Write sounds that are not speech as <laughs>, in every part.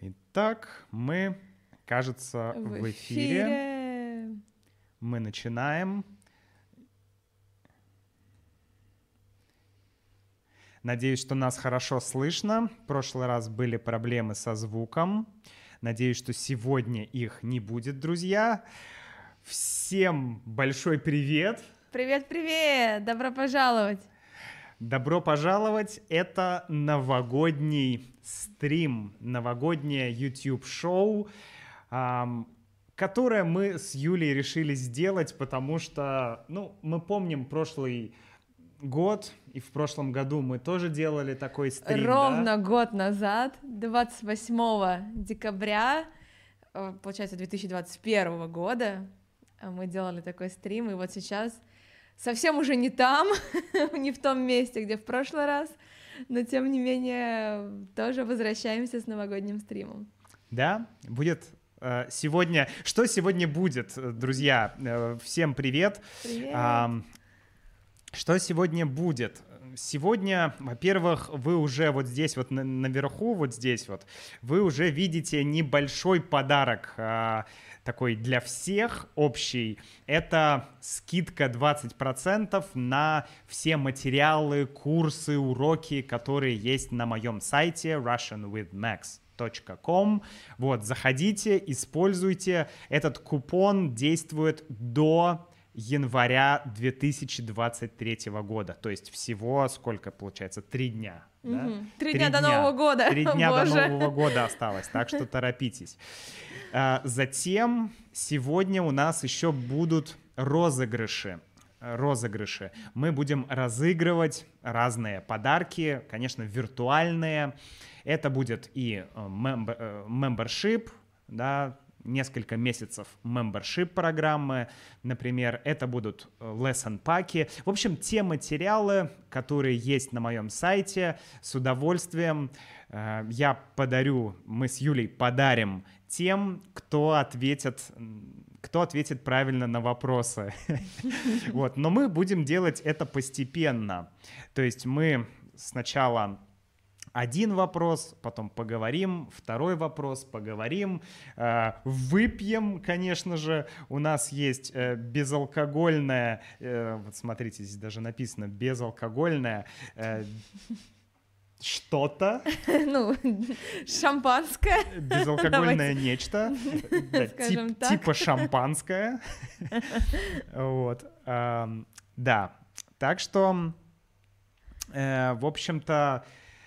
Итак, мы, кажется, в эфире. Мы начинаем. Надеюсь, что нас хорошо слышно. В прошлый раз были проблемы со звуком. Надеюсь, что сегодня их не будет, друзья. Всем большой привет! Привет-привет! Добро пожаловать! Добро пожаловать! Это новогодний стрим, новогоднее YouTube-шоу, которое мы с Юлей решили сделать, потому что, ну, мы помним прошлый год, и в прошлом году мы тоже делали такой стрим. Ровно да? год назад, 28 декабря, э, получается, 2021 года, мы делали такой стрим, и вот сейчас совсем уже не там, <laughs> не в том месте, где в прошлый раз, но тем не менее тоже возвращаемся с новогодним стримом. Да, будет э, сегодня. Что сегодня будет, друзья? Э, всем привет. Привет. Что сегодня будет? Сегодня, во-первых, вы уже вот здесь вот наверху, вот здесь вот, вы уже видите небольшой подарок а, такой для всех общий. Это скидка 20% на все материалы, курсы, уроки, которые есть на моем сайте russianwithmax.com. Вот, заходите, используйте. Этот купон действует до января 2023 года. То есть всего сколько получается? Три дня. Угу. Да? Три, Три дня, дня до Нового года. Три дня Боже. до Нового года осталось, так что торопитесь. А, затем сегодня у нас еще будут розыгрыши розыгрыши. Мы будем разыгрывать разные подарки, конечно, виртуальные. Это будет и membership, э, да, несколько месяцев membership программы, например, это будут э, lesson паки. В общем, те материалы, которые есть на моем сайте, с удовольствием э, я подарю, мы с Юлей подарим тем, кто ответит кто ответит правильно на вопросы. <laughs> Вот, но мы будем делать это постепенно. То есть мы сначала один вопрос, потом поговорим, второй вопрос, поговорим, э, выпьем, конечно же. У нас есть э, безалкогольное, э, вот смотрите, здесь даже написано безалкогольное что-то. <laughs> Ну, шампанское. <laughs> Безалкогольное нечто. <laughs> Типа шампанское. Вот. Да. Так что, в общем-то,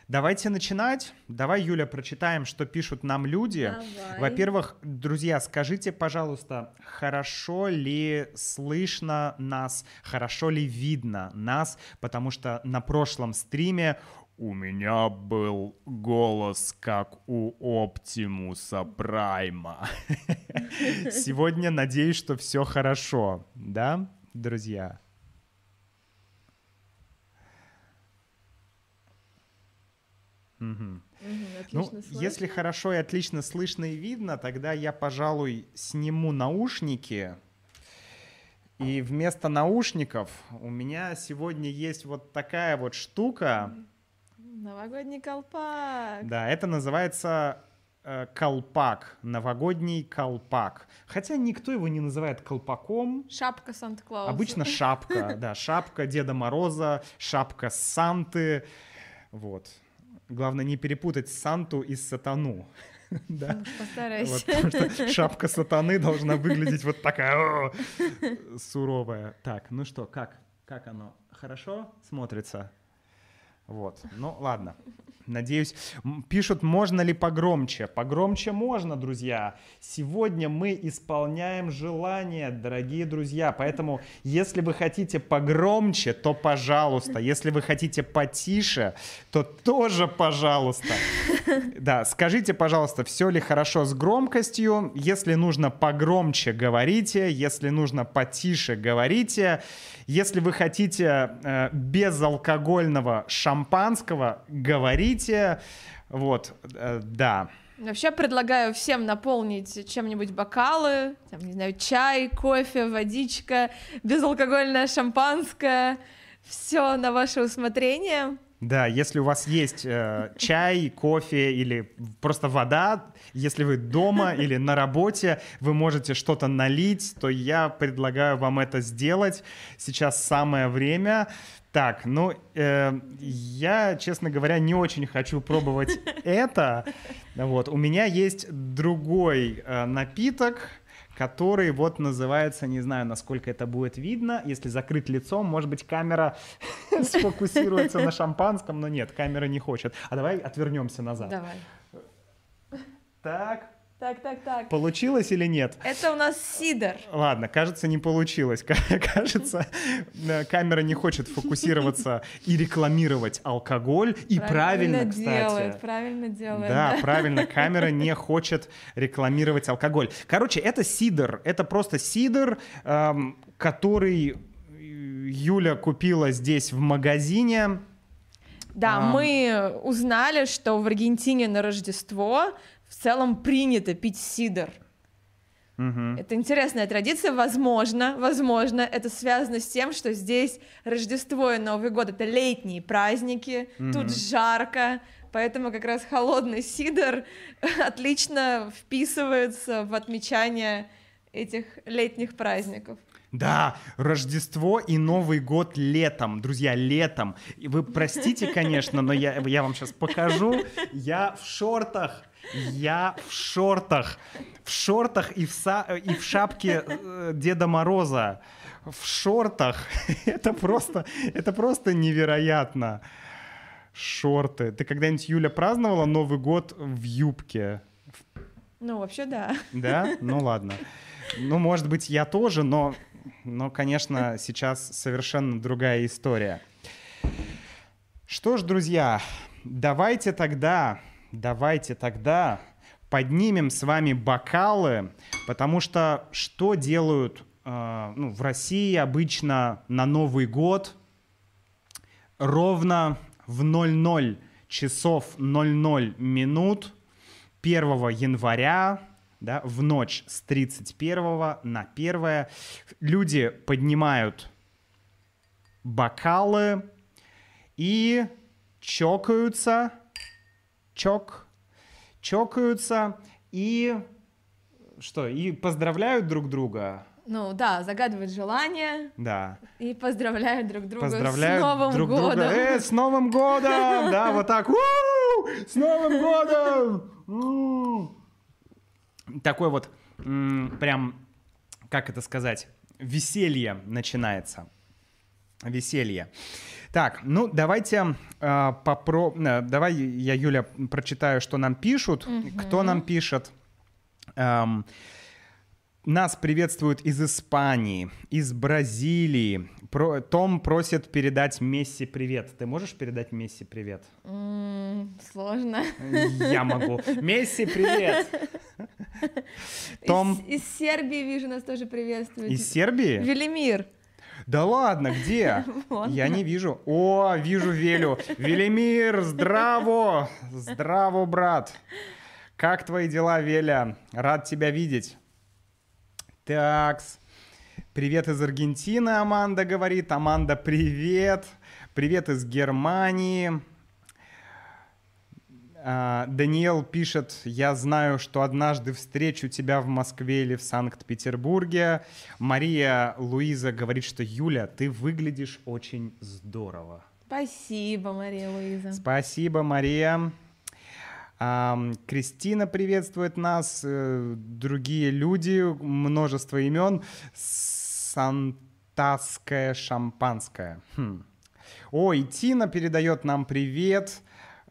Давайте начинать. Давай, Юля, прочитаем, что пишут нам люди. Во-первых, друзья, скажите, пожалуйста, хорошо ли слышно нас, хорошо ли видно нас, потому что на прошлом стриме у меня был голос, как у Оптимуса Прайма. <laughs> Сегодня надеюсь, что все хорошо, да, друзья? Угу. Угу, ну, слышно. если хорошо и отлично слышно и видно, тогда я, пожалуй, сниму наушники. И вместо наушников у меня сегодня есть вот такая вот штука. Новогодний колпак. Да, это называется э, колпак, новогодний колпак. Хотя никто его не называет колпаком. Шапка Санта-Клауса. Обычно шапка, да, шапка Деда Мороза, шапка Санты, вот. Главное не перепутать Санту и Сатану. <laughs> Да. Постарайся. Вот, шапка сатаны должна выглядеть вот такая суровая. Так, ну что, как? Как оно? Хорошо смотрится? Вот, ну ладно. Надеюсь, пишут, можно ли погромче. Погромче можно, друзья. Сегодня мы исполняем желание, дорогие друзья. Поэтому, если вы хотите погромче, то пожалуйста. Если вы хотите потише, то тоже пожалуйста. <laughs> Да, скажите, пожалуйста, все ли хорошо с громкостью. Если нужно погромче, говорите. Если нужно потише, говорите. Если вы хотите э, безалкогольного шампанского, говорите. Вот, э, да. Вообще предлагаю всем наполнить чем-нибудь бокалы, там, не знаю, чай, кофе, водичка, безалкогольное шампанское. Все на ваше усмотрение. Да, если у вас есть э, чай, кофе или просто вода, если вы дома <laughs> или на работе, вы можете что-то налить, то я предлагаю вам это сделать. Сейчас самое время. Так, ну, э, я, честно говоря, не очень хочу пробовать <laughs> это. Вот, у меня есть другой э, напиток, который вот называется, не знаю, насколько это будет видно, если закрыть лицо, может быть, камера <laughs> сфокусируется на шампанском, но нет, камера не хочет. А давай отвернемся назад. Давай. Так, Так, так, так. получилось или нет? Это у нас сидор. Ладно, кажется, не получилось. <laughs> Кажется, э, камера не хочет фокусироваться и рекламировать алкоголь. И правильно, кстати. делает, правильно делает. Да, правильно, <laughs> камера не хочет рекламировать алкоголь. Короче, это сидр, это просто сидр, эм, который Юля купила здесь в магазине. Да, А. мы узнали, что в Аргентине на Рождество в целом принято пить сидр. Мгм. Это интересная традиция, возможно, возможно, это связано с тем, что здесь Рождество и Новый год — это летние праздники, тут жарко, поэтому как раз холодный сидр <laughs> отлично вписывается в отмечание этих летних праздников. Да, Рождество и Новый год летом, друзья, летом. Вы простите, конечно, но я, я вам сейчас покажу. Я в шортах, я в шортах, в шортах и в, са- и в шапке э, Деда Мороза. В шортах. <laughs> Это просто, это просто невероятно. Шорты. Ты когда-нибудь, Юля, праздновала Новый год в юбке? Ну, вообще, да. Да? Ну ладно. Ну, может быть, я тоже, но, но, конечно, сейчас совершенно другая история. Что ж, друзья, давайте тогда, давайте тогда поднимем с вами бокалы, потому что что делают э, ну, в России обычно на Новый год? Ровно в 00 часов 00 минут 1 января, да, в ночь с 31 на 1 люди поднимают бокалы и чокаются, чок, чокаются и что, и поздравляют друг друга, Ну да, загадывают желания да. и поздравляют друг друга Поздравляют с Новым друг годом. друга. Э, с Новым годом! <laughs> Да, вот так. «У! С Новым годом! У!» Такой вот прям, как это сказать, веселье начинается. Веселье. Так, ну давайте э, попро... Давай я, Юля, прочитаю, что нам пишут. Кто нам пишет? Эм, нас приветствуют из Испании, из Бразилии. Про- Том просит передать Месси привет. Ты можешь передать Месси привет? М, Сложно. Я могу. Месси, привет! <laughs> Том Из, из Сербии вижу нас тоже приветствуют. из Сербии? Велимир. Да ладно, где? <laughs> Я не вижу. О, вижу Велю. Велимир, здраво! Здраво, брат! Как твои дела, Веля? Рад тебя видеть. Такс. Привет из Аргентины, Аманда говорит. Аманда, привет. Привет из Германии. А, Даниэл пишет, я знаю, что однажды встречу тебя в Москве или в Санкт-Петербурге. Мария Луиза говорит, что Юля, ты выглядишь очень здорово. Спасибо, Мария Луиза. Спасибо, Мария. Ам, Кристина приветствует нас, э, другие люди, множество имен. Сантаское шампанское. Хм. Ой, Тина передает нам привет.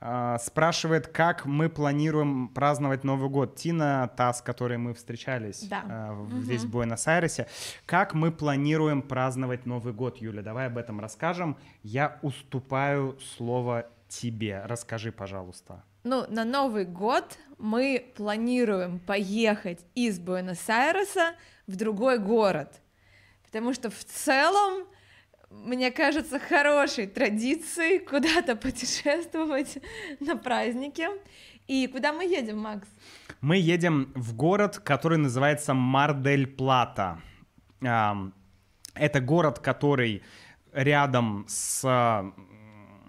А, Спрашивает, как мы планируем праздновать Новый год. Тина, та, с которой мы встречались Да. в- здесь, в Буэнос-Айресе. Как мы планируем праздновать Новый год, Юля? Давай об этом расскажем. Я уступаю слово тебе. Расскажи, пожалуйста. Ну, на Новый год мы планируем поехать из Буэнос-Айреса в другой город. Потому что в целом, мне кажется, хорошей традицией куда-то путешествовать <laughs> на праздники. И куда мы едем, Макс? Мы едем в город, который называется Мар-дель-Плата. Это город, который рядом с...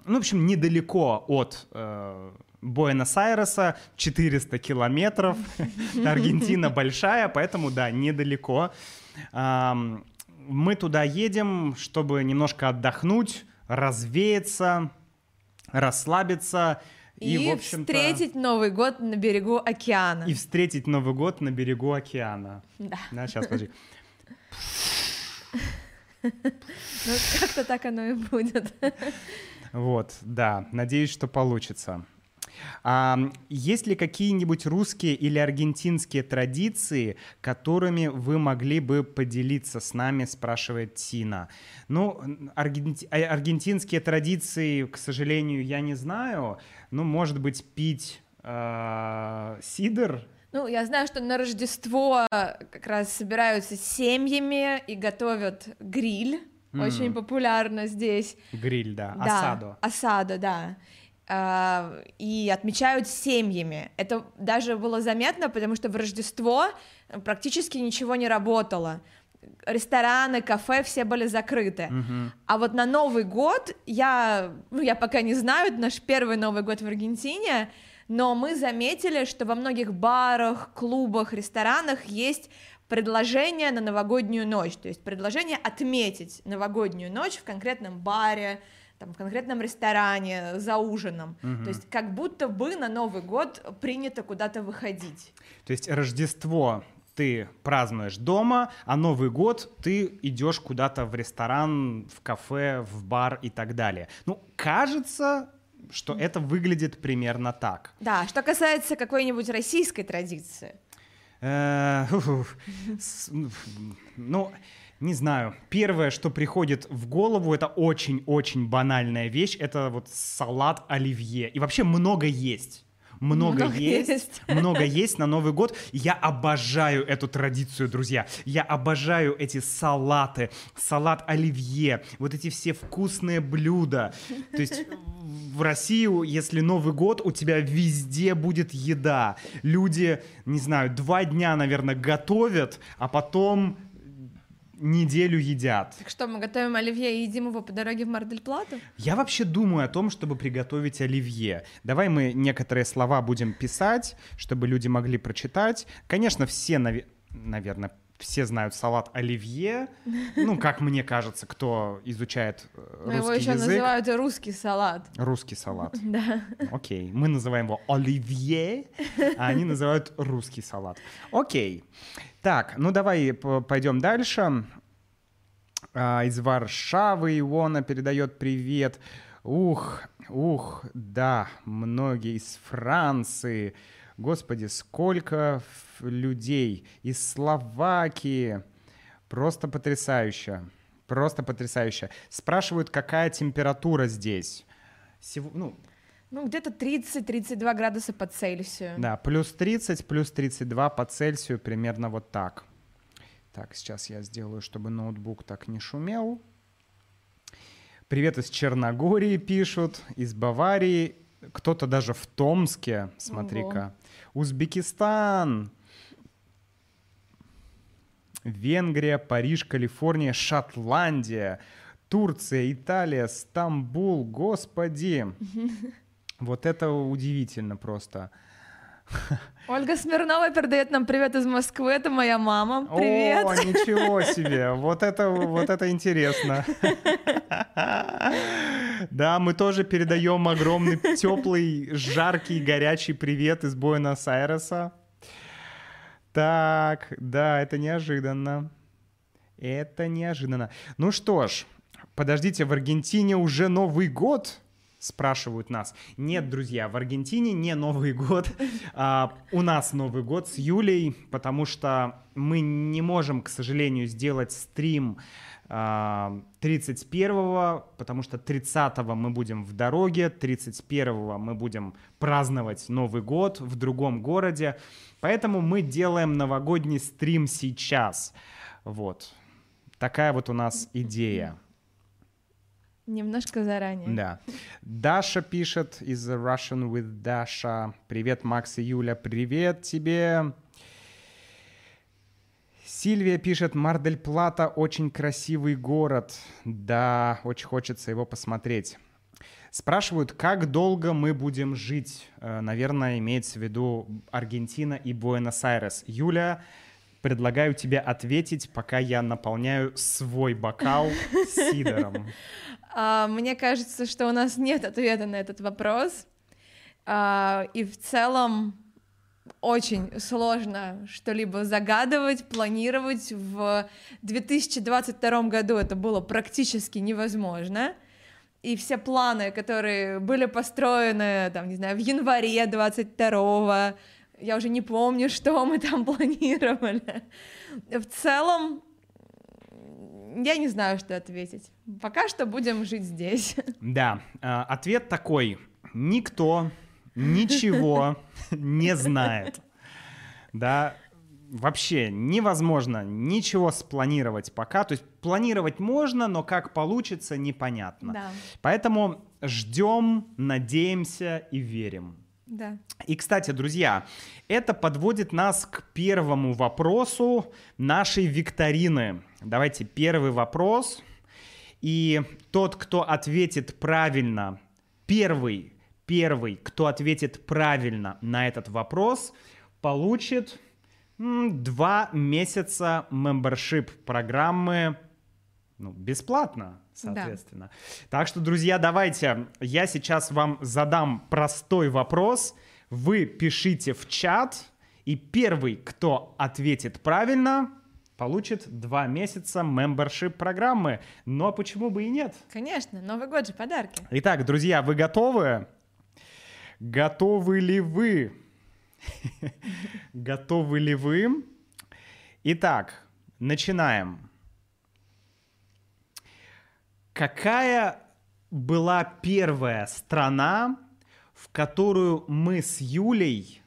Ну, в общем, недалеко от э, Буэнос-Айреса, 400 километров. <laughs> Аргентина большая, поэтому, да, недалеко. Мы туда едем, чтобы немножко отдохнуть, развеяться, расслабиться. И, и в встретить Новый год на берегу океана. И встретить Новый год на берегу океана. Да. Да, сейчас, подожди. <laughs> <laughs> Ну, как-то так оно и будет. Вот, да, надеюсь, что получится. А, есть ли какие-нибудь русские или аргентинские традиции, которыми вы могли бы поделиться с нами, спрашивает Тина. Ну, аргенти... А, аргентинские традиции, к сожалению, я не знаю. Ну, может быть, пить э, сидр ну, я знаю, что на Рождество как раз собираются семьями и готовят гриль. Mm. Очень популярно здесь. Гриль, да. да осаду. Осаду, да. А, и отмечают семьями. Это даже было заметно, потому что в Рождество практически ничего не работало. Рестораны, кафе, все были закрыты. Uh-huh. А вот на Новый год, я, ну, я пока не знаю, это наш первый Новый год в Аргентине, но мы заметили, что во многих барах, клубах, ресторанах есть предложение на новогоднюю ночь, то есть предложение отметить новогоднюю ночь в конкретном баре, там, в конкретном ресторане, за ужином. Угу. То есть как будто бы на Новый год принято куда-то выходить. То есть Рождество ты празднуешь дома, а Новый год ты идешь куда-то в ресторан, в кафе, в бар и так далее. Ну, кажется, что это выглядит примерно так. Да, что касается какой-нибудь российской традиции. Э, <laughs> ну, не знаю. Первое, что приходит в голову, это очень-очень банальная вещь. Это вот салат оливье. И вообще много есть. Много, много есть, есть, много есть на Новый год. Я обожаю эту традицию, друзья. Я обожаю эти салаты, салат оливье, вот эти все вкусные блюда. То есть в Россию, если Новый год, у тебя везде будет еда. Люди, не знаю, два дня, наверное, готовят, а потом неделю едят. Так что, мы готовим оливье и едим его по дороге в Мардельплату? Я вообще думаю о том, чтобы приготовить оливье. Давай мы некоторые слова будем писать, чтобы люди могли прочитать. Конечно, все, нав... наверное, все знают салат оливье. Ну, <laughs> как мне кажется, кто изучает русский Но его еще язык. называют русский салат. Русский салат. <laughs> Да. Окей. Мы называем его оливье, а они <laughs> называют русский салат. Окей. Так, ну давай пойдем дальше. А, из Варшавы Иона передает привет. Ух, ух, да, многие из Франции. Господи, сколько людей из Словакии. Просто потрясающе. Просто потрясающе. Спрашивают, какая температура здесь. Сего, ну, ну, где-то 30-32 градуса по Цельсию. Да, плюс 30, плюс 32 по Цельсию, примерно вот так. Так, сейчас я сделаю, чтобы ноутбук так не шумел. Привет из Черногории пишут, из Баварии, кто-то даже в Томске, смотри-ка. Узбекистан, Венгрия, Париж, Калифорния, Шотландия, Турция, Италия, Стамбул, господи. <laughs> Вот это удивительно просто. <laughs> Ольга Смирнова передает нам привет из Москвы. Это моя мама. Привет. О, ничего <laughs> себе. Вот это, вот это интересно. <laughs> Да, мы тоже передаем огромный, теплый, жаркий, горячий привет из Буэнос-Айреса. Так, да, это неожиданно. Это неожиданно. Ну что ж, подождите, в Аргентине уже Новый год спрашивают нас. Нет, друзья, в Аргентине не Новый год. <laughs> А, у нас Новый год с Юлей, потому что мы не можем, к сожалению, сделать стрим 31-го, потому что 30-го мы будем в дороге, 31-го мы будем праздновать Новый год в другом городе. Поэтому мы делаем новогодний стрим сейчас. Вот. Такая вот у нас идея. Немножко заранее. Да. Даша пишет из Russian with Dasha. Привет, Макс и Юля, привет тебе. Сильвия пишет, Мардель-Плата очень красивый город. Да, очень хочется его посмотреть. Спрашивают, как долго мы будем жить. Э, наверное, имеется в виду Аргентина и Буэнос-Айрес. Юля, предлагаю тебе ответить, пока я наполняю свой бокал сидором. <laughs> А, мне кажется, что у нас нет ответа на этот вопрос. А, и в целом очень сложно что-либо загадывать, планировать. В 2022 году это было практически невозможно. И все планы, которые были построены, там, не знаю, в январе 22 я уже не помню, <laughs> что мы там планировали. В целом, я не знаю, что ответить. Пока что будем жить здесь. <laughs> Да, э, ответ такой. Никто ничего не знает. Да, вообще невозможно ничего спланировать пока. То есть планировать можно, но как получится, непонятно. Да. Поэтому ждем, надеемся и верим. Да. И, кстати, друзья, это подводит нас к первому вопросу нашей викторины. Давайте первый вопрос. И тот, кто ответит правильно, первый первый, кто ответит правильно на этот вопрос, получит два месяца мембершип программы ну, бесплатно, соответственно. Да. Так что, друзья, давайте, я сейчас вам задам простой вопрос. Вы пишите в чат, и первый, кто ответит правильно, получит два месяца мембершип программы. Но почему бы и нет? Конечно, Новый год же подарки. Итак, друзья, вы готовы? Готовы ли вы? <laughs> Готовы ли вы? Итак, начинаем. Какая была первая страна, в которую мы с Юлей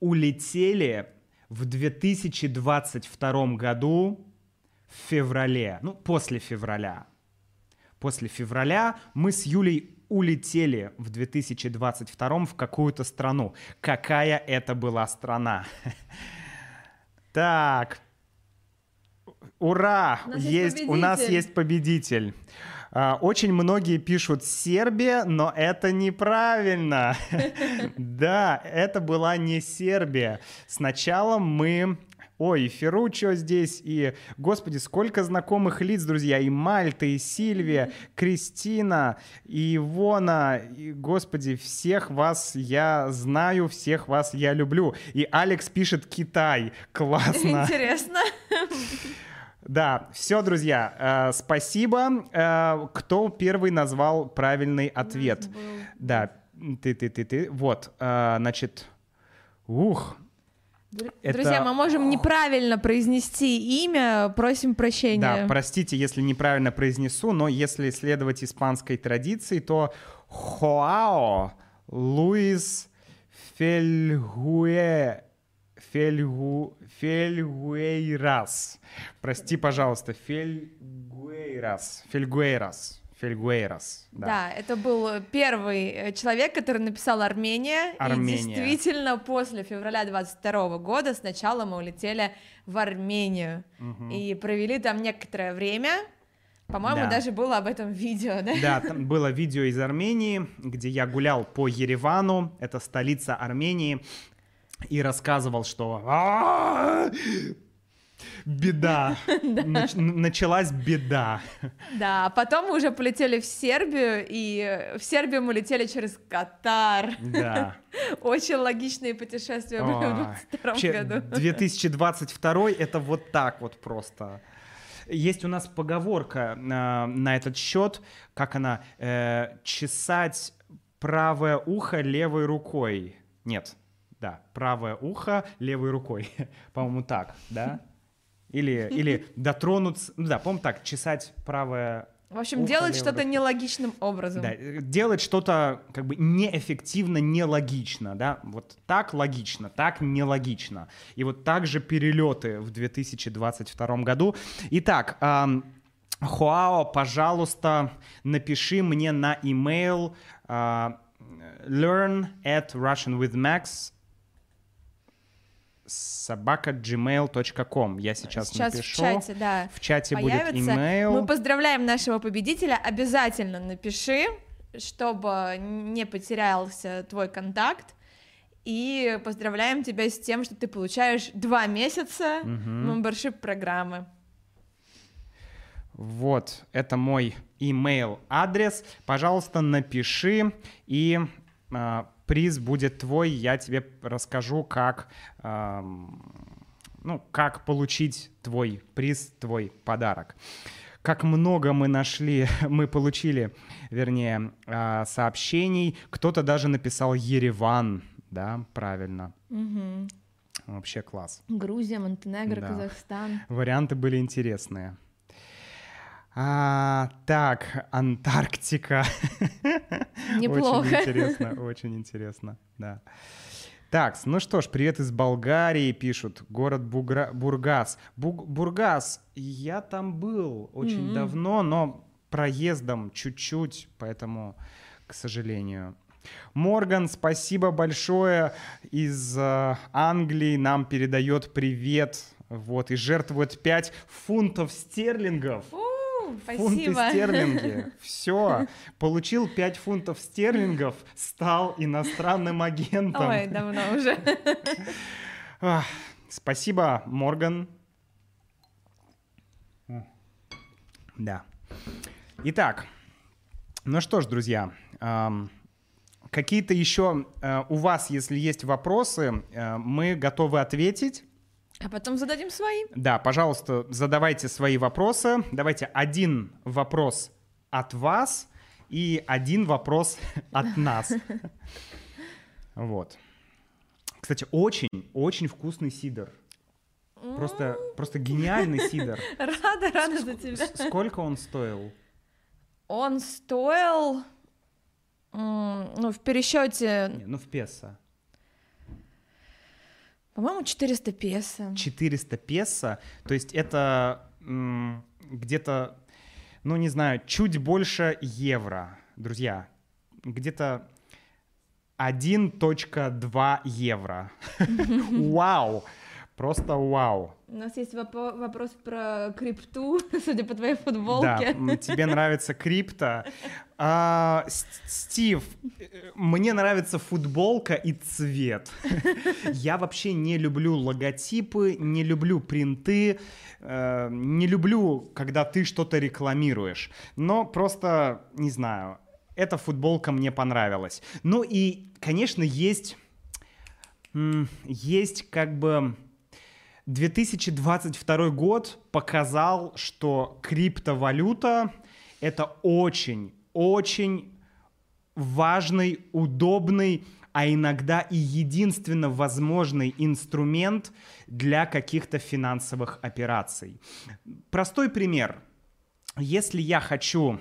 улетели в 2022 году в феврале, ну, после февраля. После февраля мы с Юлей улетели в 2022 в какую-то страну. Какая это была страна? <laughs> Так, ура! У нас есть, есть у нас есть победитель. А, очень многие пишут Сербия, но это неправильно. <laughs> Да, это была не Сербия. Сначала мы Ой, и Ферручо здесь, и, господи, сколько знакомых лиц, друзья, и Мальта, и Сильвия, Кристина, и Ивона, и, господи, всех вас я знаю, всех вас я люблю. И Алекс пишет Китай, классно. <laughs> Интересно. <laughs> Да, все, друзья, э, спасибо. Э, кто первый назвал правильный ответ? Да, ты, ты, ты, ты. Вот, э, значит, ух, Друзья, это... мы можем неправильно произнести имя, просим прощения. Да, простите, если неправильно произнесу, но если следовать испанской традиции, то Хоао Луис Фельгуэ Фельгу... Фельгуэйрас. Прости, пожалуйста, Фельгуэйрас. Фельгуэйрас. Фельгуэйрос. Да. да, это был первый э, человек, который написал Армения. Армения. И действительно, после февраля 22 года сначала мы улетели в Армению угу. и провели там некоторое время. По-моему, да. даже было об этом видео, да? Да, там было видео из Армении, где я гулял по Еревану, это столица Армении, и рассказывал, что беда. <laughs> Началась беда. Да, потом мы уже полетели в Сербию, и в Сербию мы летели через Катар. Да. <laughs> Очень логичные путешествия были в 2022 году. <laughs> 2022 это вот так вот просто. Есть у нас поговорка э, на этот счет, как она, э, чесать правое ухо левой рукой. Нет, да, правое ухо левой рукой. <laughs> По-моему, так, да? Или, или дотронуться, ну да, по так, чесать правое в общем, делать что-то нелогичным образом. Да, делать что-то как бы неэффективно, нелогично, да, вот так логично, так нелогично. И вот так же перелеты в 2022 году. Итак, эм, Хуао, пожалуйста, напиши мне на email э, learn at Russian with Max собака.gmail.com. Я сейчас, Сейчас напишу. в чате, да. В чате будет появится. имейл. Мы поздравляем нашего победителя. Обязательно напиши, чтобы не потерялся твой контакт. И поздравляем тебя с тем, что ты получаешь два месяца мембершип программы. Вот, это мой email адрес. Пожалуйста, напиши, и а, приз будет твой. Я тебе расскажу, как, ам, ну, как получить твой приз, твой подарок. Как много мы нашли, <laughs> мы получили, вернее, а, сообщений. Кто-то даже написал Ереван, да, правильно. Мгм. Вообще класс. Грузия, Монтенегро, Да. Казахстан. Варианты были интересные. А, так, Антарктика. Неплохо. Очень интересно, очень интересно, да. Так, ну что ж, привет из Болгарии, пишут. Город Бугра- Бургас. Буг- Бургас, я там был очень М. давно, но проездом чуть-чуть, поэтому, к сожалению. Морган, спасибо большое из э, Англии, нам передает привет, вот, и жертвует 5 фунтов стерлингов. У, Фунты Спасибо. стерлинги. <laughs> Все. Получил 5 фунтов стерлингов, стал иностранным агентом. Ой, давно уже. <laughs> Спасибо, Морган. Да. Итак, ну что ж, друзья, какие-то еще э, у вас, если есть вопросы, э, мы готовы ответить. А потом зададим свои. Да, пожалуйста, задавайте свои вопросы. Давайте один вопрос от вас и один вопрос <laughs> от нас. <laughs> Вот. Кстати, очень, очень вкусный сидр. Просто, просто гениальный сидр. <laughs> Рада, рада за тебя. Сколько он стоил? Он стоил, ну, в пересчете, Не, ну, в песо. По-моему, 400 песо. 400 песо. То есть это м, где-то, ну, не знаю, чуть больше евро. Друзья, где-то 1.2 евро. <laughs> Вау! Просто вау. У нас есть вопо- вопрос про крипту, <laughs> судя по твоей Да, футболке. м, тебе нравится крипто. А, Стив, э, мне нравится футболка и цвет. <laughs> Я вообще не люблю логотипы, не люблю принты, э, не люблю, когда ты что-то рекламируешь. Но просто, не знаю, эта футболка мне понравилась. Ну и, конечно, есть... Есть как бы 2022 год показал, что криптовалюта — это очень, очень важный, удобный, а иногда и единственно возможный инструмент для каких-то финансовых операций. Простой пример. Если я хочу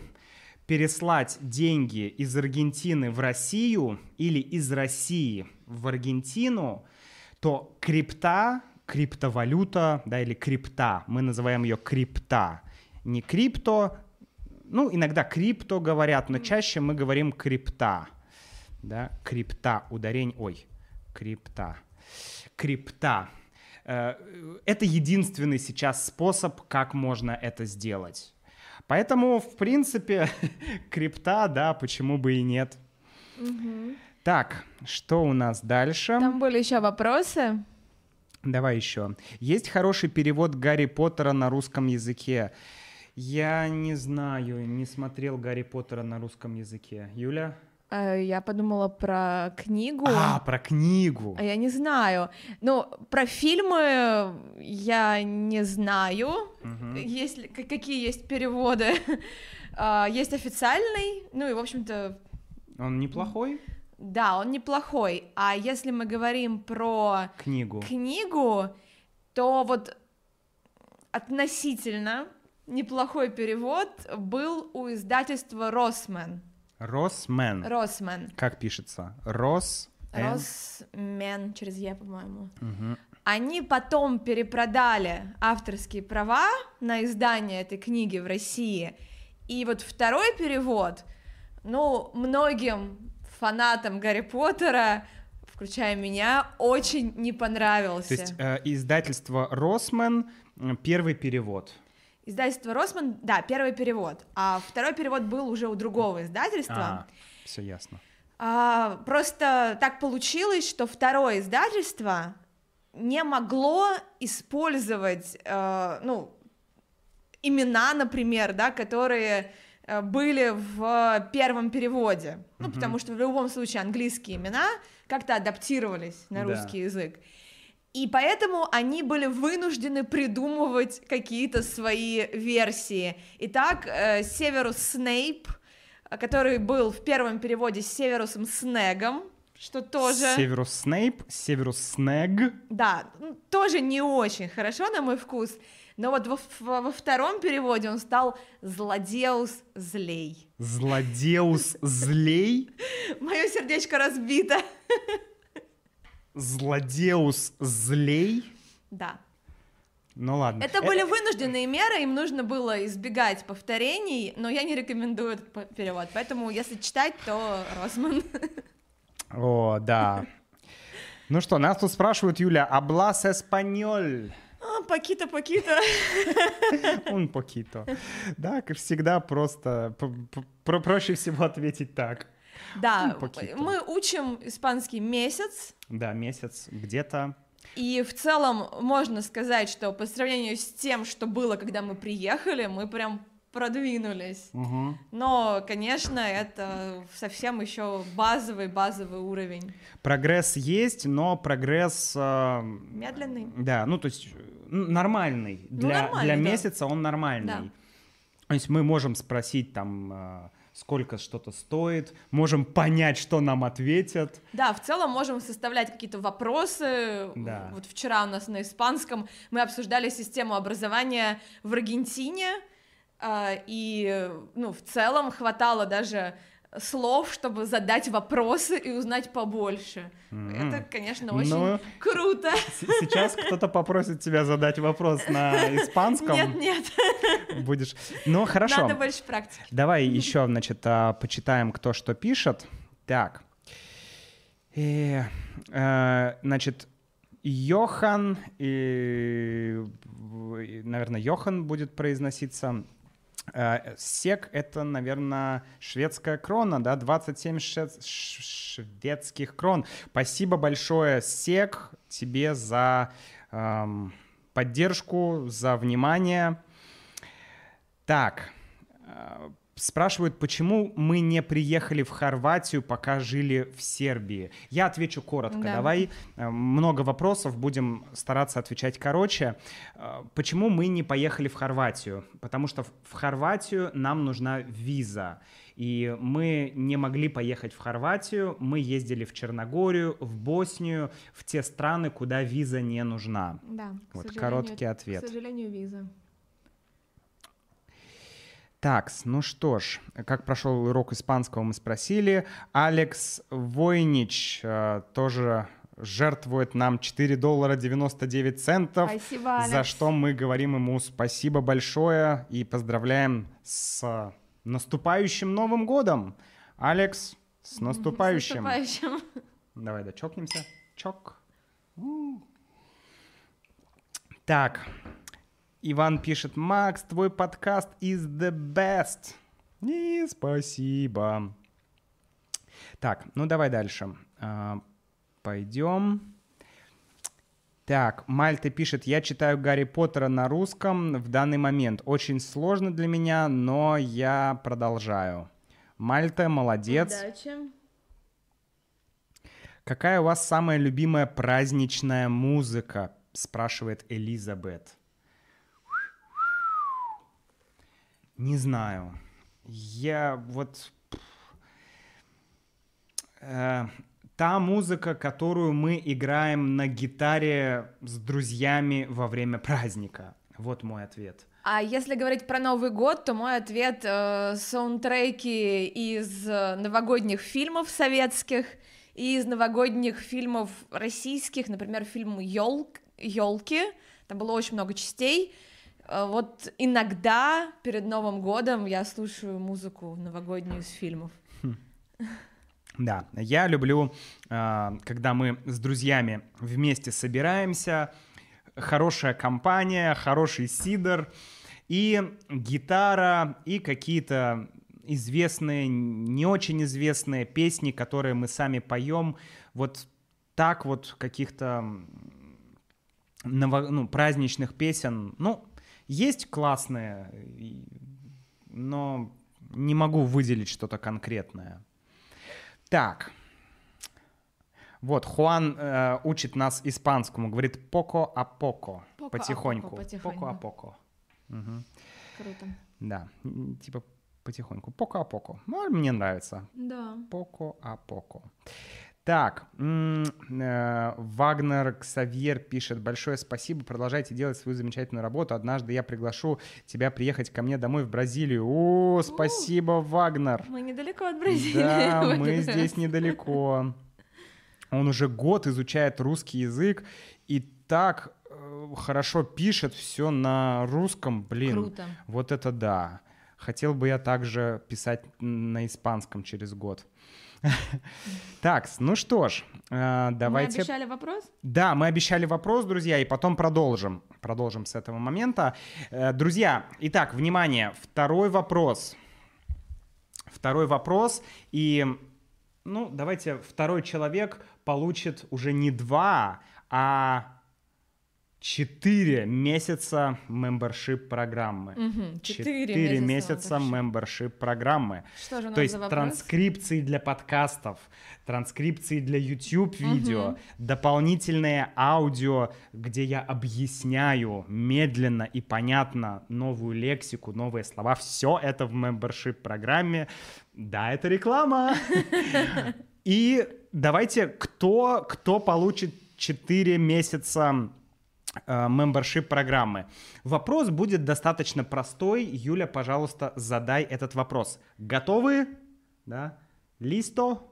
переслать деньги из Аргентины в Россию или из России в Аргентину, то крипта, криптовалюта, да, или крипта, мы называем ее крипта, не крипто, ну, иногда крипто говорят, но чаще мы говорим крипта, да, крипта, ударень, ой, крипта, крипта. Э, Это единственный сейчас способ, как можно это сделать. Поэтому, в принципе, <laughs> крипта, да, почему бы и нет. Так, что у нас дальше? Там были еще вопросы. Давай еще. Есть хороший перевод Гарри Поттера на русском языке. Я не знаю, не смотрел Гарри Поттера на русском языке. Юля? Э, Я подумала про книгу. А, про книгу. А я не знаю. Ну, про фильмы я не знаю. Мгм. Есть какие есть переводы? <laughs> А, Есть официальный, ну и, в общем-то, Он неплохой? Да, он неплохой. А если мы говорим про Книгу. книгу, то вот относительно неплохой перевод был у издательства Росмен. Росмен. Росмен. Как пишется? Рос. Росмен через Е, по-моему. Мгм. Они потом перепродали авторские права на издание этой книги в России. И вот второй перевод, ну, многим фанатам Гарри Поттера включая меня, очень не понравился. То есть э, издательство Росмен первый перевод. Издательство Росман, да, первый перевод, а второй перевод был уже у другого издательства. А, все ясно. А, просто так получилось, что второе издательство не могло использовать, э, ну, имена, например, да, которые э, были в первом переводе, ну, mm потому что в любом случае английские имена как-то адаптировались на русский да. язык. И поэтому они были вынуждены придумывать какие-то свои версии. Итак, э, Северус Снейп, который был в первом переводе с Северусом Снегом, что тоже... Северус Снейп, Северус Снег. Да, тоже не очень хорошо на мой вкус. Но вот во, во, во втором переводе он стал Злодеус Злей. Злодеус Злей? <laughs> Мое сердечко разбито. Злодеус злей? Да. Ну ладно. Это были вынужденные меры, им нужно было избегать повторений, но я не рекомендую этот перевод. Поэтому, если читать, то Росман. О, да. Ну что, нас тут спрашивают, Юля, «Аблас эспаньоль?» А, покито, покито. <laughs> Он покито. Да, как всегда, просто проще всего ответить так. Да, мы учим испанский месяц. Да, месяц где-то. И в целом можно сказать, что по сравнению с тем, что было, когда мы приехали, мы прям продвинулись. Угу. Но, конечно, это совсем еще базовый базовый уровень. Прогресс есть, но прогресс э, медленный. Да, ну то есть нормальный ну, для нормальный, для да. месяца он нормальный. Да. То есть мы можем спросить там э, сколько что-то стоит, можем понять, что нам ответят. Да, в целом можем составлять какие-то вопросы. Да. Вот вчера у нас на испанском мы обсуждали систему образования в Аргентине, а, и ну, в целом хватало даже слов, чтобы задать вопросы и узнать побольше. Mm-hmm. Это, конечно, очень Но круто. Сейчас кто-то попросит тебя задать вопрос на испанском. Нет, нет. Будешь. Ну, хорошо. Надо больше практики. Давай еще, значит, а, почитаем, кто что пишет. Так. И, э, значит, Йохан, и, наверное, Йохан будет произноситься. Э, сек — это, наверное, шведская крона, да, 27 швед... шведских крон. Спасибо большое, Сек, тебе за эм, поддержку, за внимание. Так, э, Спрашивают, почему мы не приехали в Хорватию, пока жили в Сербии. Я отвечу коротко. Да. Давай э, много вопросов, будем стараться отвечать короче. Э, почему мы не поехали в Хорватию? Потому что в Хорватию нам нужна виза. И мы не могли поехать в Хорватию, мы ездили в Черногорию, в Боснию, в те страны, куда виза не нужна. Да, вот короткий ответ. К сожалению, виза. Так, ну что ж, как прошел урок испанского, мы спросили. Алекс Войнич э, тоже жертвует нам 4 доллара 99 центов. Спасибо, Алекс. За что мы говорим ему спасибо большое и поздравляем с наступающим Новым годом. Алекс, с наступающим. С наступающим. Давай дочокнемся. Чок. Так, Иван пишет, Макс, твой подкаст is the best. И спасибо. Так, ну давай дальше. А, пойдем. Так, Мальта пишет, я читаю Гарри Поттера на русском в данный момент. Очень сложно для меня, но я продолжаю. Мальта, молодец. Удачи. Какая у вас самая любимая праздничная музыка? Спрашивает Элизабет. Не знаю. Я вот... Э, та музыка, которую мы играем на гитаре с друзьями во время праздника. Вот мой ответ. А если говорить про Новый год, то мой ответ э, саундтреки из новогодних фильмов советских и из новогодних фильмов российских, например, фильм Ёлк, Ёлки. Там было очень много частей. Э, вот иногда перед Новым годом я слушаю музыку новогоднюю из фильмов. Хм. Да, я люблю, а, когда мы с друзьями вместе собираемся, хорошая компания, хороший сидор и гитара, и какие-то известные, не очень известные песни, которые мы сами поем. Вот так вот каких-то ново, ну, праздничных песен. Ну, есть классные, но не могу выделить что-то конкретное. Так. Вот, Хуан э, учит нас испанскому, говорит поко а поко, потихоньку. Поко а поко. Угу. Круто. Да, типа потихоньку. Поко а поко. Ну, мне нравится. Да. Поко а поко. Так, э, Вагнер Ксавьер пишет, большое спасибо, продолжайте делать свою замечательную работу. Однажды я приглашу тебя приехать ко мне домой в Бразилию. О, спасибо, Вагнер. Мы недалеко от Бразилии. Да, <laughs> мы здесь недалеко. Он уже год изучает русский язык и так э, хорошо пишет все на русском, блин. Круто. Вот это да. Хотел бы я также писать на испанском через год. <laughs> Так, ну что ж, э, давайте... Мы обещали вопрос? Да, мы обещали вопрос, друзья, и потом продолжим. Продолжим с этого момента. Э, друзья, итак, внимание, второй вопрос. Второй вопрос, и, ну, давайте, второй человек получит уже не два, а 4 месяца membership программы. Угу, 4, 4 месяца membership программы. Что же у нас То есть за вопрос? транскрипции для подкастов, транскрипции для YouTube видео, угу. дополнительное аудио, где я объясняю медленно и понятно новую лексику, новые слова. Все это в membership программе. Да, это реклама. <laughs> И давайте, кто, кто получит 4 месяца мембершип программы. Вопрос будет достаточно простой. Юля, пожалуйста, задай этот вопрос. Готовы? Да? Листо?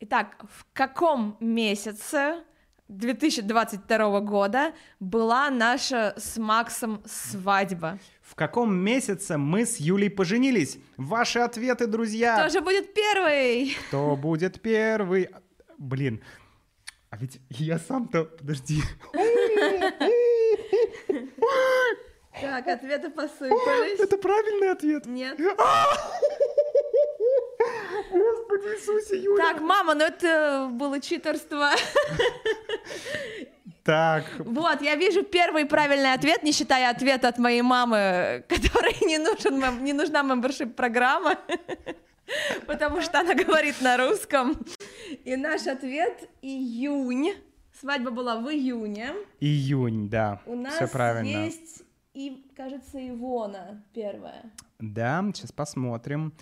Итак, в каком месяце 2022 года была наша с Максом свадьба? В каком месяце мы с Юлей поженились? Ваши ответы, друзья! Кто же будет первый? Кто будет первый? Блин, а ведь я сам-то... Подожди. Так, ответы посыпались. Это правильный ответ? Нет. Господи Иисусе, Юля. Так, мама, ну это было читерство. Так. Вот, я вижу первый правильный ответ, не считая ответа от моей мамы, которой не, нужен, не нужна мембершип программа, потому что она говорит на русском. И наш ответ июнь. Свадьба была в июне. Июнь, да. У нас Все правильно. есть, и, кажется, Ивона первая. Да, сейчас посмотрим.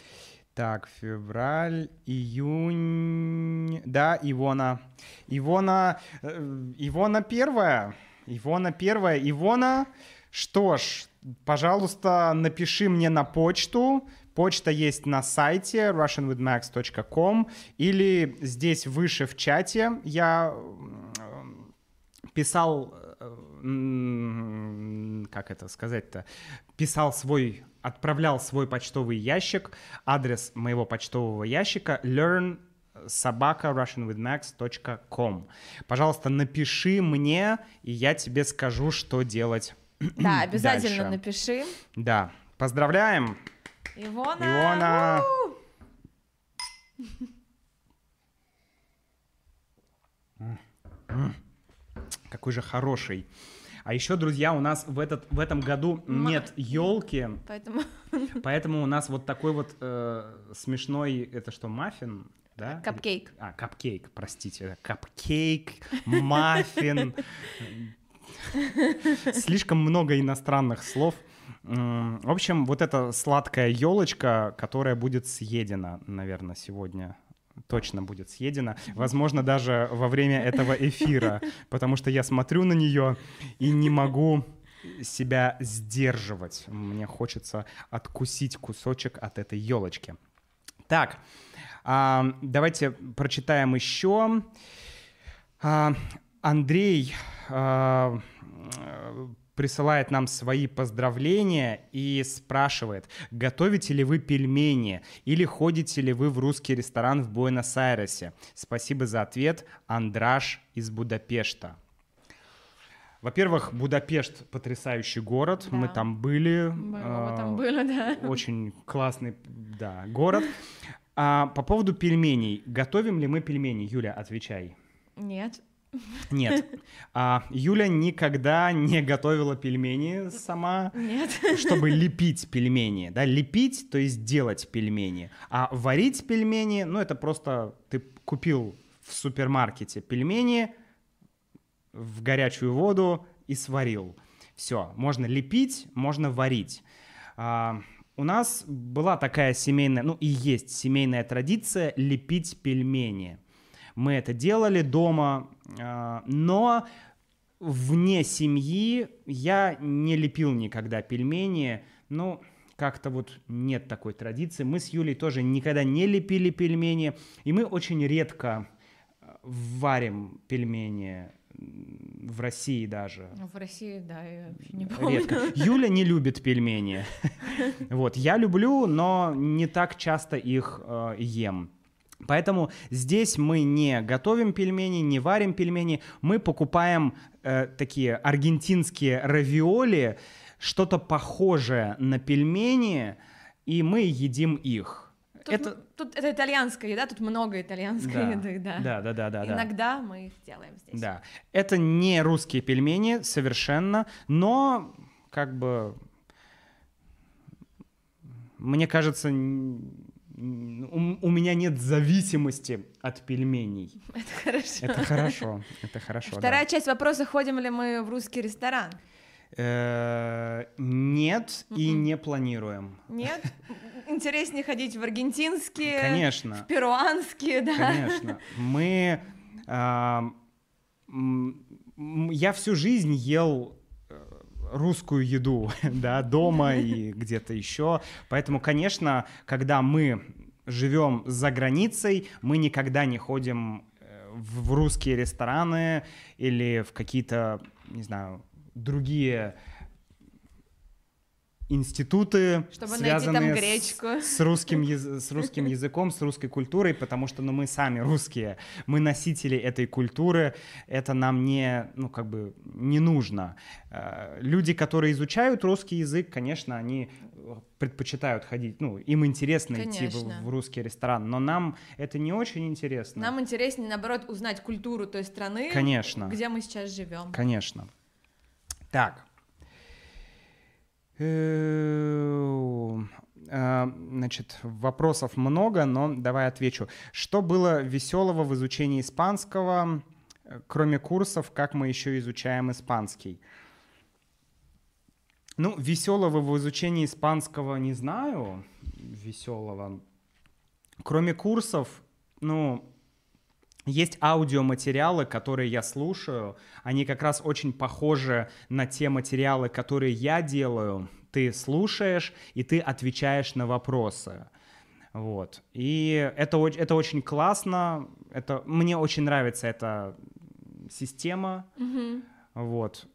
Так, февраль, июнь... Да, Ивона. Ивона... Э, Ивона первая. Ивона первая. Ивона, что ж, пожалуйста, напиши мне на почту Почта есть на сайте russianwithmax.com или здесь выше в чате я писал, как это сказать-то, писал свой, отправлял свой почтовый ящик, адрес моего почтового ящика learn собака russianwithmax.com. Пожалуйста, напиши мне, и я тебе скажу, что делать <clears throat> Да, обязательно дальше. напиши. Да, поздравляем! Ивона! Ивона! Какой же хороший. А еще, друзья, у нас в, этот, в этом году Ма- нет елки, Поэтому... <laughs> поэтому у нас вот такой вот э, смешной, это что, маффин? Да? Капкейк. А, капкейк, простите. Капкейк, маффин. <laughs> Слишком много иностранных слов. В общем, вот эта сладкая елочка, которая будет съедена, наверное, сегодня точно будет съедена. Возможно, даже во время этого эфира, <laughs> потому что я смотрю на нее и не могу себя сдерживать. Мне хочется откусить кусочек от этой елочки. Так, а, давайте прочитаем еще. А, Андрей а, присылает нам свои поздравления и спрашивает, готовите ли вы пельмени или ходите ли вы в русский ресторан в Буэнос-Айресе. Спасибо за ответ, Андраш из Будапешта. Во-первых, Будапешт потрясающий город, Да. мы там были. Мы а, там были, да. Очень классный, да, город. А, по поводу пельменей. Готовим ли мы пельмени? Юля, отвечай. Нет. Нет. А, Юля никогда не готовила пельмени сама, Нет. чтобы лепить пельмени. Да, лепить, то есть делать пельмени. А варить пельмени, ну, это просто ты купил в супермаркете пельмени в горячую воду и сварил. Все, можно лепить, можно варить. А, у нас была такая семейная, ну и есть семейная традиция лепить пельмени. Мы это делали дома, а, но вне семьи я не лепил никогда пельмени. Ну, как-то вот нет такой традиции. Мы с Юлей тоже никогда не лепили пельмени, и мы очень редко э, варим пельмени в России даже. Ну, В России, да, я вообще не помню. Редко. Юля не любит пельмени. <laughs> Вот, я люблю, но не так часто их э, ем. Поэтому здесь мы не готовим пельмени, не варим пельмени, мы покупаем э, такие аргентинские равиоли, что-то похожее на пельмени, и мы едим их. Тут, это тут это итальянская еда, тут много итальянской да, еды, да. да, да, да, да, да. Иногда мы их делаем здесь. Да, это не русские пельмени совершенно, но как бы мне кажется, у, у меня нет зависимости от пельменей. <laughs> Это хорошо. Это хорошо, это хорошо. да. Вторая часть вопроса, ходим ли мы в русский ресторан? Э, Нет и Мгм. не планируем. Нет? Интереснее ходить в аргентинские, Конечно. в перуанские, да. Конечно. Мы... а, Я всю жизнь ел русскую еду, <laughs> да, дома и где-то еще. Поэтому, конечно, когда мы живем за границей, мы никогда не ходим э, в русские рестораны или в какие-то, не знаю, другие институты, Чтобы связанные с- с русским, с русским языком, с русской культурой, потому что ну, мы сами русские, мы носители этой культуры, это нам не, ну, как бы, не нужно. Э, Люди, которые изучают русский язык, конечно, они э, предпочитают ходить, ну, им интересно идти в, Конечно. в русский ресторан, но нам это не очень интересно. Нам интереснее, наоборот, узнать культуру той страны, Конечно. где мы сейчас живем. Конечно. Так. Э, Значит, вопросов много, но давай отвечу. Что было веселого в изучении испанского, э, кроме курсов, как мы еще изучаем испанский? Ну, веселого в изучении испанского не знаю. Веселого. Кроме курсов, ну, есть аудиоматериалы, которые я слушаю. Они как раз очень похожи на те материалы, которые я делаю. Ты слушаешь, и ты отвечаешь на вопросы. Вот. И это, это очень классно. Это, мне очень нравится эта система. Мгм. Вот.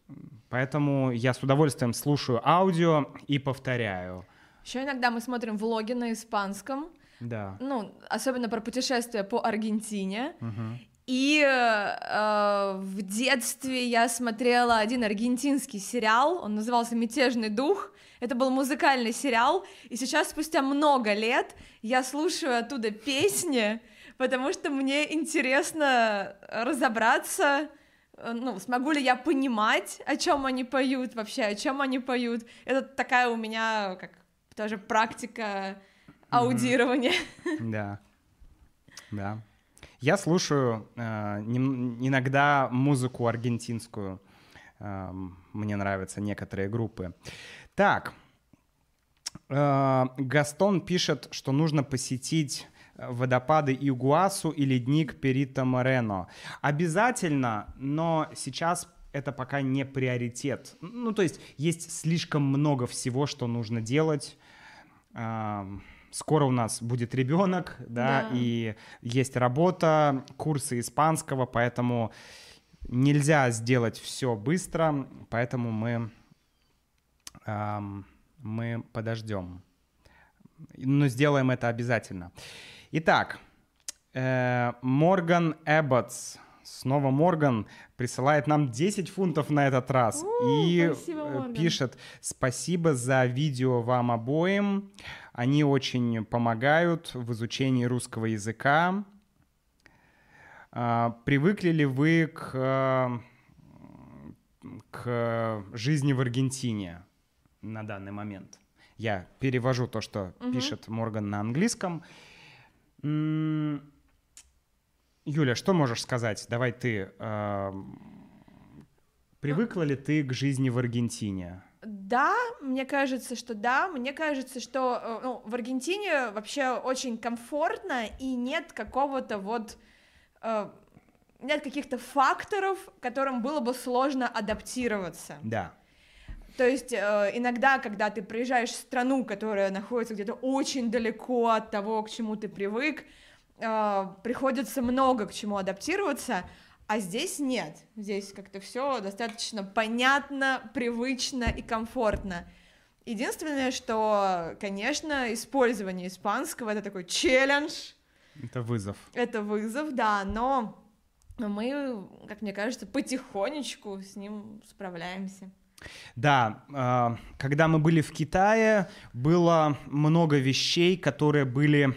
Поэтому я с удовольствием слушаю аудио и повторяю. Еще иногда мы смотрим влоги на испанском, Да. ну, особенно про путешествия по Аргентине. Мгм. И э, в детстве я смотрела один аргентинский сериал, он назывался «Мятежный дух». Это был музыкальный сериал, и сейчас, спустя много лет, я слушаю оттуда песни, потому что мне интересно разобраться, э, ну, смогу ли я понимать, о чем они поют вообще, о чем они поют. Это такая у меня, как тоже практика аудирования. Да. Да. Я слушаю э, иногда музыку аргентинскую. Эм, мне нравятся некоторые группы. Так. Э, Гастон пишет, что нужно посетить э, водопады Игуасу и ледник Перито Морено. Обязательно, но сейчас это пока не приоритет. Ну, то есть есть слишком много всего, что нужно делать. Ам, Скоро у нас будет ребенок, да, Да. и есть работа, курсы испанского, поэтому нельзя сделать все быстро, поэтому мы Ам, мы подождем. Но сделаем это обязательно. Итак, э, Морган Эбботс, снова Морган, присылает нам 10 фунтов на этот раз. У, и спасибо, э, Морган. пишет, спасибо за видео вам обоим. Они очень помогают в изучении русского языка. А, Привыкли ли вы к, э, к жизни в Аргентине на данный момент? Я перевожу то, что Мгм. пишет Морган на английском. Юля, что можешь сказать? Давай ты. э, Привыкла ли ты к жизни в Аргентине? Да, мне кажется, что да. Мне кажется, что э, ну, в Аргентине вообще очень комфортно и нет какого-то вот э, нет каких-то факторов, которым было бы сложно адаптироваться. Да. То есть э, иногда, когда ты приезжаешь в страну, которая находится где-то очень далеко от того, к чему ты привык, э, приходится много к чему адаптироваться, а здесь нет. Здесь как-то все достаточно понятно, привычно и комфортно. Единственное, что, конечно, использование испанского это такой челлендж, Это вызов. это вызов, да, но мы, как мне кажется, потихонечку с ним справляемся. Да, э, когда мы были в Китае, было много вещей, которые были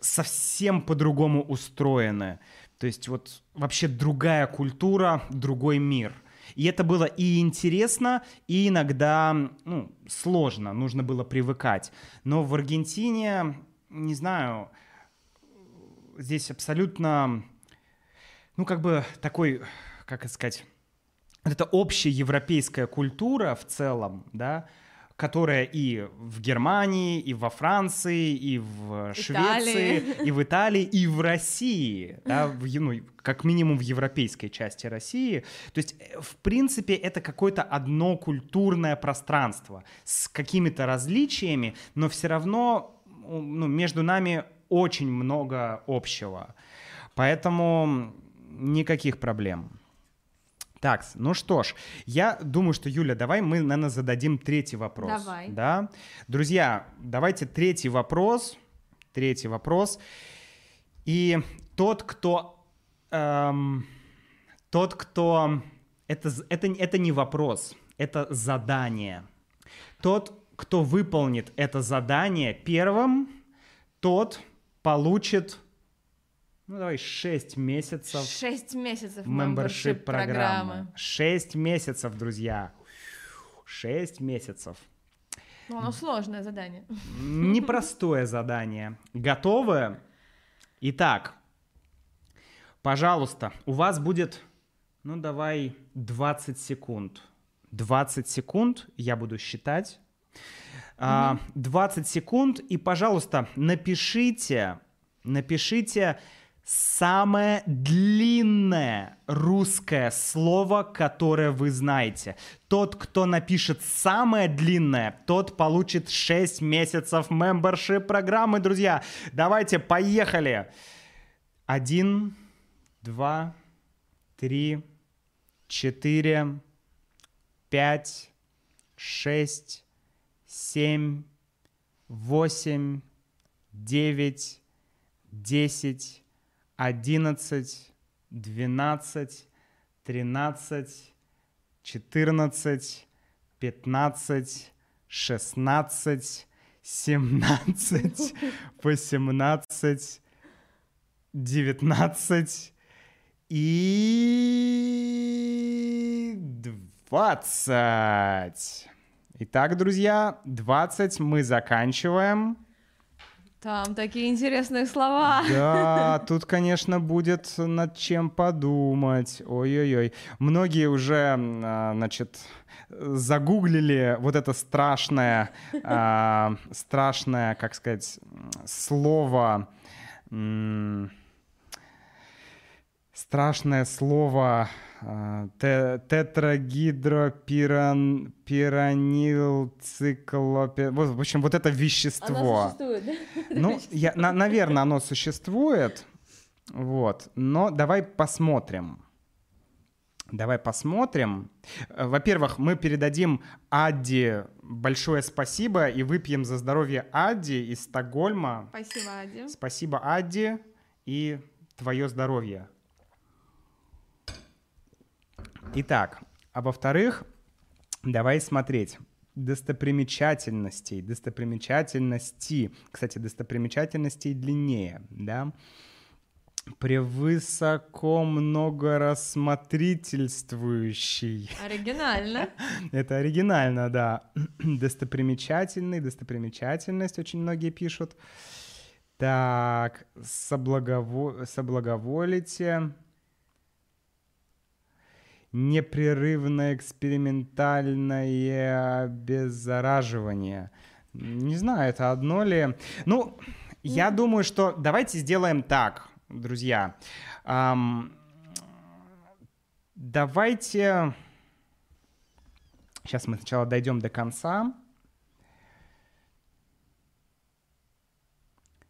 совсем по-другому устроены. То есть вот вообще другая культура, другой мир. И это было и интересно, и иногда ну, сложно, нужно было привыкать. Но в Аргентине, не знаю, здесь абсолютно, ну как бы такой, как это сказать, эта общая европейская культура в целом, да, которая и в Германии, и во Франции, и в Швеции, Италии. и в Италии, и в России, да, в, ну, как минимум в европейской части России. То есть, э, в принципе, это какое-то одно культурное пространство с какими-то различиями, но все равно ну, между нами очень много общего. Поэтому никаких проблем. Так, ну что ж, я думаю, что, Юля, давай мы, наверное, зададим третий вопрос. Давай. Да? Друзья, давайте третий вопрос. Третий вопрос. И тот, кто... эм, тот, кто... Это, это, это не вопрос, это задание. Тот, кто выполнит это задание первым, тот получит, ну давай, 6 месяцев Шесть месяцев мембершип программы. программы. 6 месяцев, друзья. 6 месяцев. Ну, оно сложное задание. Непростое <laughs> задание. Готовы? Итак, пожалуйста, у вас будет, ну давай, 20 секунд. 20 секунд я буду считать. А, 20 секунд, и, пожалуйста, напишите, напишите самое длинное русское слово, которое вы знаете. Тот, кто напишет самое длинное, тот получит 6 месяцев мембершип программы, друзья. Давайте, поехали. Один, два, три, четыре, пять, шесть, семь, восемь, девять, десять, одиннадцать, двенадцать, тринадцать, четырнадцать, пятнадцать, шестнадцать, семнадцать, <laughs> восемнадцать, девятнадцать и двадцать. Итак, друзья, 20 мы заканчиваем. Там такие интересные слова. Да, <laughs> тут, конечно, будет над чем подумать. Ой-ой-ой. Многие уже, а, значит, загуглили вот это страшное, а, страшное, как сказать, слово, страшное слово а, те- тетрагидропиран пиранилцикклопи- Вот, в общем, вот это вещество. существует, да? <laughs> Ну, я, на- наверное, оно существует. Вот. Но давай посмотрим. Давай посмотрим. Во-первых, мы передадим Адди большое спасибо и выпьем за здоровье Адди из Стокгольма. Спасибо, Ади. Спасибо, Адди, и твое здоровье. Итак, а во-вторых, давай смотреть достопримечательностей, достопримечательности. Кстати, достопримечательностей длиннее, да? Превысоко многорассмотрительствующий. Оригинально. <laughs> Это оригинально, да. <clears throat> Достопримечательный, достопримечательность очень многие пишут. Так, соблагово... соблаговолите. Непрерывное экспериментальное обеззараживание. Не знаю, это одно ли. Ну, я думаю, что давайте сделаем так, друзья. Ам, давайте... Сейчас мы сначала дойдем до конца.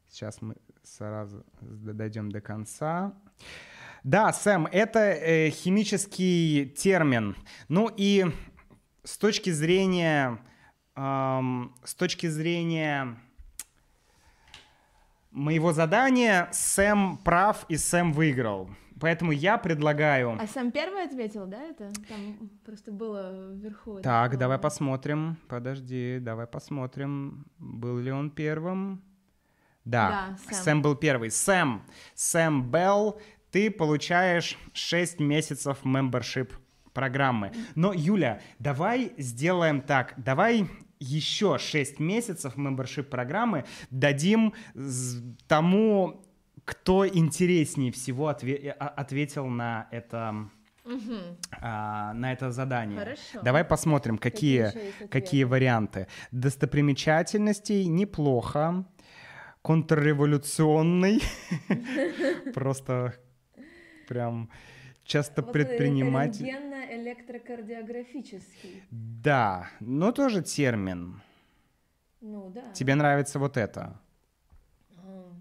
Сейчас мы сразу дойдем до конца. Да, Сэм, это э, химический термин. Ну и с точки зрения, эм, с точки зрения моего задания, Сэм прав и Сэм выиграл. Поэтому я предлагаю... А сам первый ответил, да, это? Там просто было вверху. Так, давай посмотрим. Подожди, давай посмотрим, был ли он первым. Да, Да, Сэм. Сэм был первый. Сэм, Сэм Белл, ты получаешь 6 месяцев мембершип программы. Но, Юля, давай сделаем так. Давай еще 6 месяцев мембершип программы дадим тому, кто интереснее всего отве- а- ответил на это, Мгм. а, на это задание. Хорошо. Давай посмотрим, какие, какие ответы? варианты. Достопримечательностей неплохо. Контрреволюционный. <laughs> Просто прям часто Вот предприниматель. Рентгенно-электрокардиографический. Да, но тоже термин. Ну да. Тебе нравится вот это? А,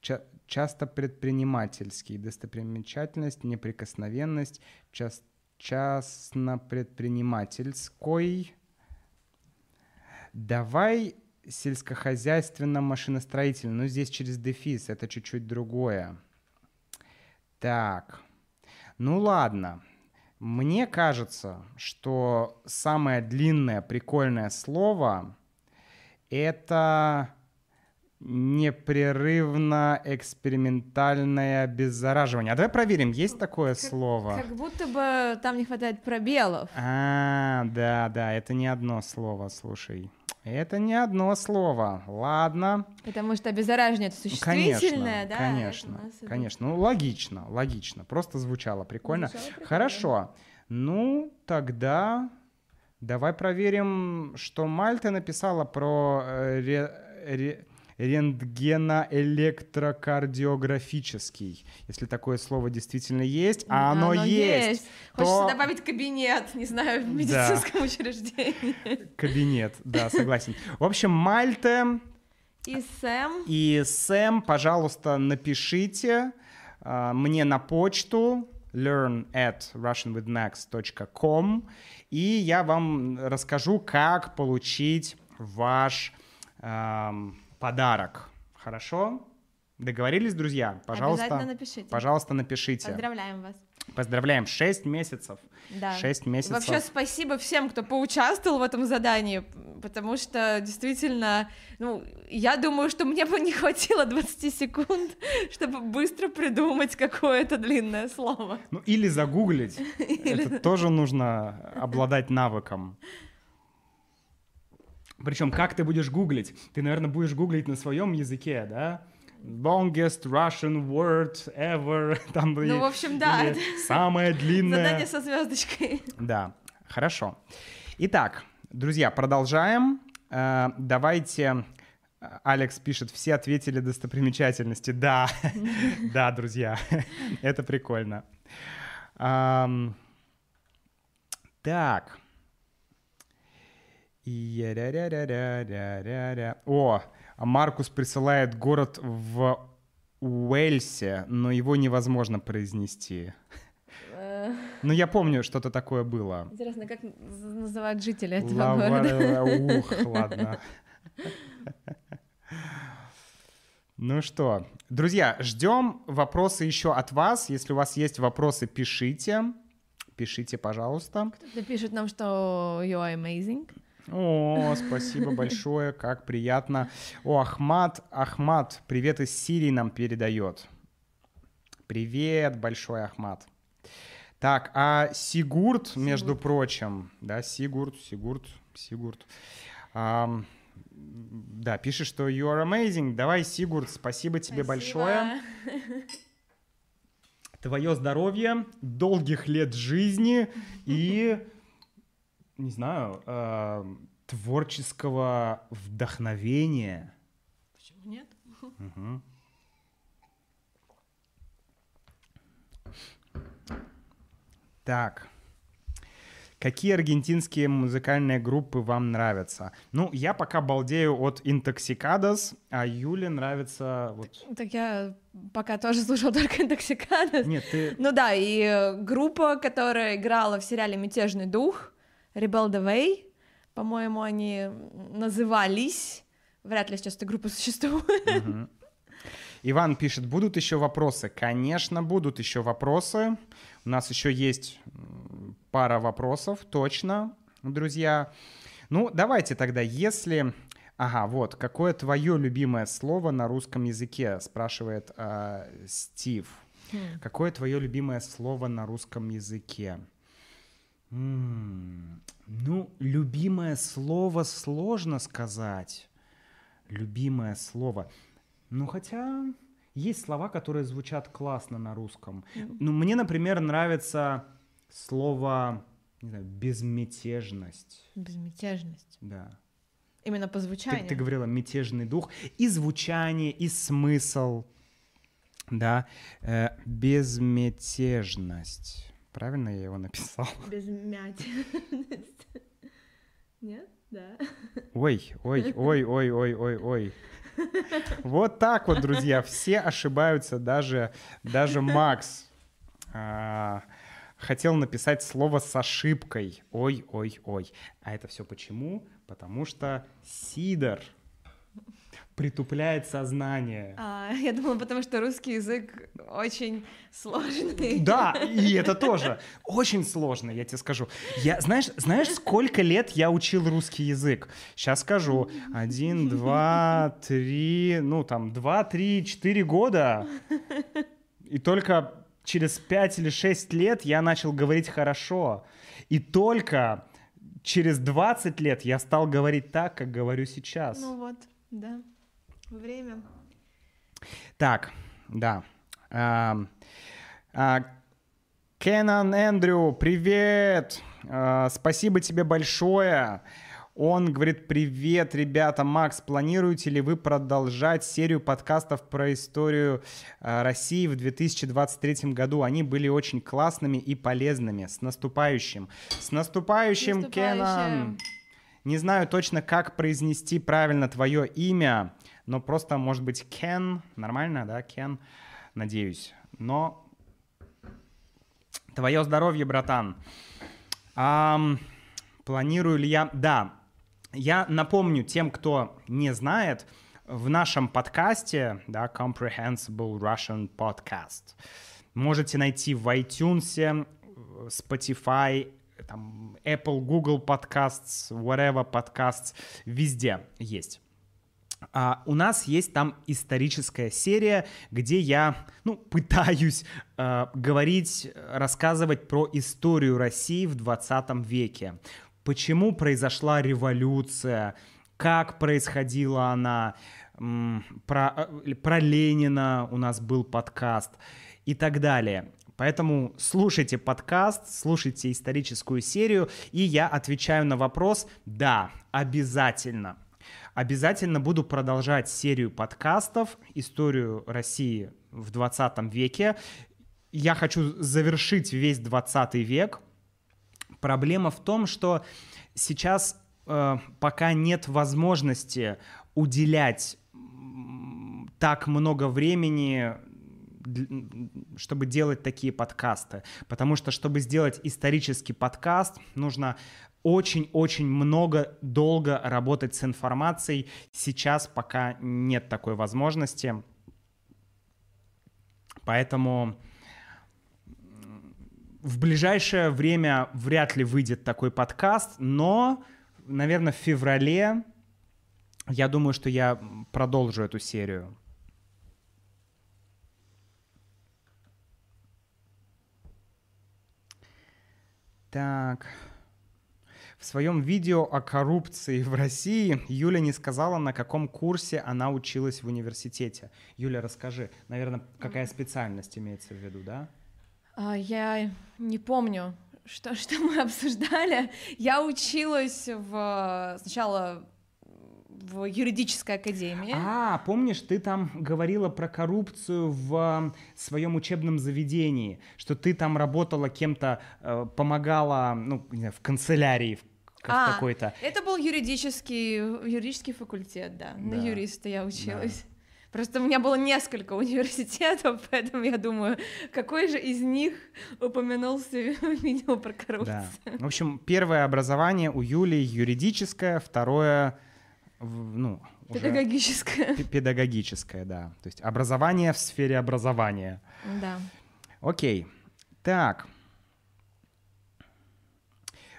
Ча- часто предпринимательский. Достопримечательность, неприкосновенность, час- частно-предпринимательской. Давай сельскохозяйственно-машиностроительный. Ну, здесь через дефис, это чуть-чуть другое. Так, ну ладно. Мне кажется, что самое длинное прикольное слово это непрерывно экспериментальное обеззараживание. А давай проверим, есть такое слово? Как будто бы там не хватает пробелов. А, да, да, это не одно слово, слушай. Это не одно слово. Ладно. Потому что обеззараживание это Ну, существительное, да? конечно, нас это- конечно. Ну, логично, логично. Просто звучало прикольно. Звучало прикольно. Хорошо. Ну, тогда давай проверим, что Мальта написала про э, ре- ре- рентгеноэлектрокардиографический. Если такое слово действительно есть, а оно, есть, то Хочется добавить кабинет, не знаю, в медицинском <laughs> учреждении. кабинет. Да, согласен. В общем, Мальта И Сэм. и Сэм, пожалуйста, напишите а, мне на почту learn at russianwithmax.com и я вам расскажу, как получить ваш ам, подарок. Хорошо? Договорились, друзья? Пожалуйста, Обязательно напишите. пожалуйста, напишите. Поздравляем вас. Поздравляем, 6 месяцев. Да. 6 И месяцев. Вообще спасибо всем, кто поучаствовал в этом задании, потому что действительно, ну, я думаю, что мне бы не хватило 20 секунд, <laughs> чтобы быстро придумать какое-то длинное слово. Ну, или загуглить. <laughs> Это тоже нужно обладать навыком. Причем, как ты будешь гуглить? Ты, наверное, будешь гуглить на своем языке, да? Longest Russian word ever. <laughs> Там, Ну, и- в общем, да, или Самое длинное. Задание со звездочкой. Да, хорошо. Итак, друзья, продолжаем. Э, Давайте... э, Алекс пишет, все ответили достопримечательности. Да, <laughs> да, друзья, <laughs> это прикольно. Так. Я-ря-ря-ря-ря-ря-ря. О, а Маркус присылает город в Уэльсе, но его невозможно произнести. Э, Ну, я помню, что-то такое было. Интересно, как наз- называют жители этого города? <laughs> Ух, ладно. Ну что, друзья, ждем вопросы еще от вас. Если у вас есть вопросы, пишите. Пишите, пожалуйста. Кто-то пишет нам, что you are amazing. О, спасибо большое, как приятно. О, Ахмат, Ахмат, привет из Сирии нам передает. Привет, большой Ахмат. Так, а Сигурд, между Сигурд. прочим, да, Сигурд, Сигурд, Сигурд. ам, да, пишет, что you are amazing. Давай, Сигурд, спасибо тебе большое. Спасибо. Твое здоровье, долгих лет жизни <laughs> и, не знаю, ам, творческого вдохновения. Почему нет? Мгм. Так. Какие аргентинские музыкальные группы вам нравятся? Ну, я пока балдею от Intoxicados, а Юле нравится вот... Так я пока тоже слушала <laughs> только Intoxicados. Нет, ты... Ну да, и э, группа, которая играла в сериале «Мятежный дух», Rebel the Way, по-моему, они назывались. Вряд ли сейчас эта группа существует. Иван пишет, будут еще вопросы? Конечно, будут еще вопросы. У нас еще есть пара вопросов, точно, друзья. Ну, давайте тогда, если... Ага, вот, какое твое любимое слово на русском языке, спрашивает а, Стив. Хм. Какое твое любимое слово на русском языке? Ну, любимое слово сложно сказать. Любимое слово. Ну, хотя есть слова, которые звучат классно на русском. Ну, мне, например, нравится слово не знаю, безмятежность. Безмятежность. Да. Именно по Ты, звучанию. ты говорила мятежный дух. И звучание, и смысл. Да. Э, безмятежность. Правильно я его написал? <laughs> Безмятежность. <laughs> Нет? Да. Ой, ой, <laughs> ой, ой, ой, ой, ой. Вот так вот, друзья, все ошибаются, даже, даже Макс а, хотел написать слово с ошибкой. Ой, ой, ой. А это все почему? Потому что Сидор притупляет сознание. А, <laughs> я думала, потому что русский язык очень сложный. Да, и <laughs> это тоже очень сложно, я тебе скажу. Я, знаешь, знаешь, сколько лет я учил русский язык? Сейчас скажу. Один, два, три, ну там, два, три, четыре года. И только через пять или шесть лет я начал говорить хорошо. И только через 20 лет я стал говорить так, как говорю сейчас. Ну вот, да. Время. Так, да. А, Кенан Эндрю, привет! А, Спасибо тебе большое. Он говорит, привет, ребята. Макс, планируете ли вы продолжать серию подкастов про историю а, России в 2023 году? Они были очень классными и полезными. С наступающим. С наступающим, Наступающим. Кенан! Не знаю точно, как произнести правильно твое имя, но просто, может быть, Кен. Нормально, да, Кен? Надеюсь. Но твое здоровье, братан. Ам, планирую ли я... Да, я напомню тем, кто не знает, в нашем подкасте, да, Comprehensible Russian Podcast, можете найти в iTunes, Spotify, там, Apple, Google Podcasts, whatever Podcasts, везде есть. А, у нас есть там историческая серия, где я ну, <laughs> пытаюсь э, говорить, рассказывать про историю России в 20 веке. Почему произошла революция, как происходила она, про, э, про Ленина у нас был подкаст и так далее. Поэтому слушайте подкаст, слушайте историческую серию, и я отвечаю на вопрос «Да, обязательно». Обязательно буду продолжать серию подкастов «Историю России в 20 веке». Я хочу завершить весь 20 век. Проблема в том, что сейчас э, пока нет возможности уделять так много времени чтобы делать такие подкасты. Потому что, чтобы сделать исторический подкаст, нужно очень-очень много, долго работать с информацией. Сейчас пока нет такой возможности. Поэтому в ближайшее время вряд ли выйдет такой подкаст, но, наверное, в феврале я думаю, что я продолжу эту серию. Так. В своем видео о коррупции в России Юля не сказала, на каком курсе она училась в университете. Юля, расскажи, наверное, какая специальность имеется в виду, да? А, я не помню, что, что мы <laughs> обсуждали. Я училась в сначала в юридической академии. А, помнишь, ты там говорила про коррупцию в своем учебном заведении, что ты там работала кем-то, э, помогала, ну, не знаю, в канцелярии, в а, какой-то. Это был юридический, юридический факультет, да. да. На юриста я училась. Да. Просто у меня было несколько <laughs> университетов, <laughs> поэтому я думаю, какой же из них упомянулся <laughs> видео про коррупцию. Да. В общем, первое образование у Юли юридическое, второе ну, педагогическое. Педагогическое, да. То есть образование в сфере образования. Да. Окей. Так.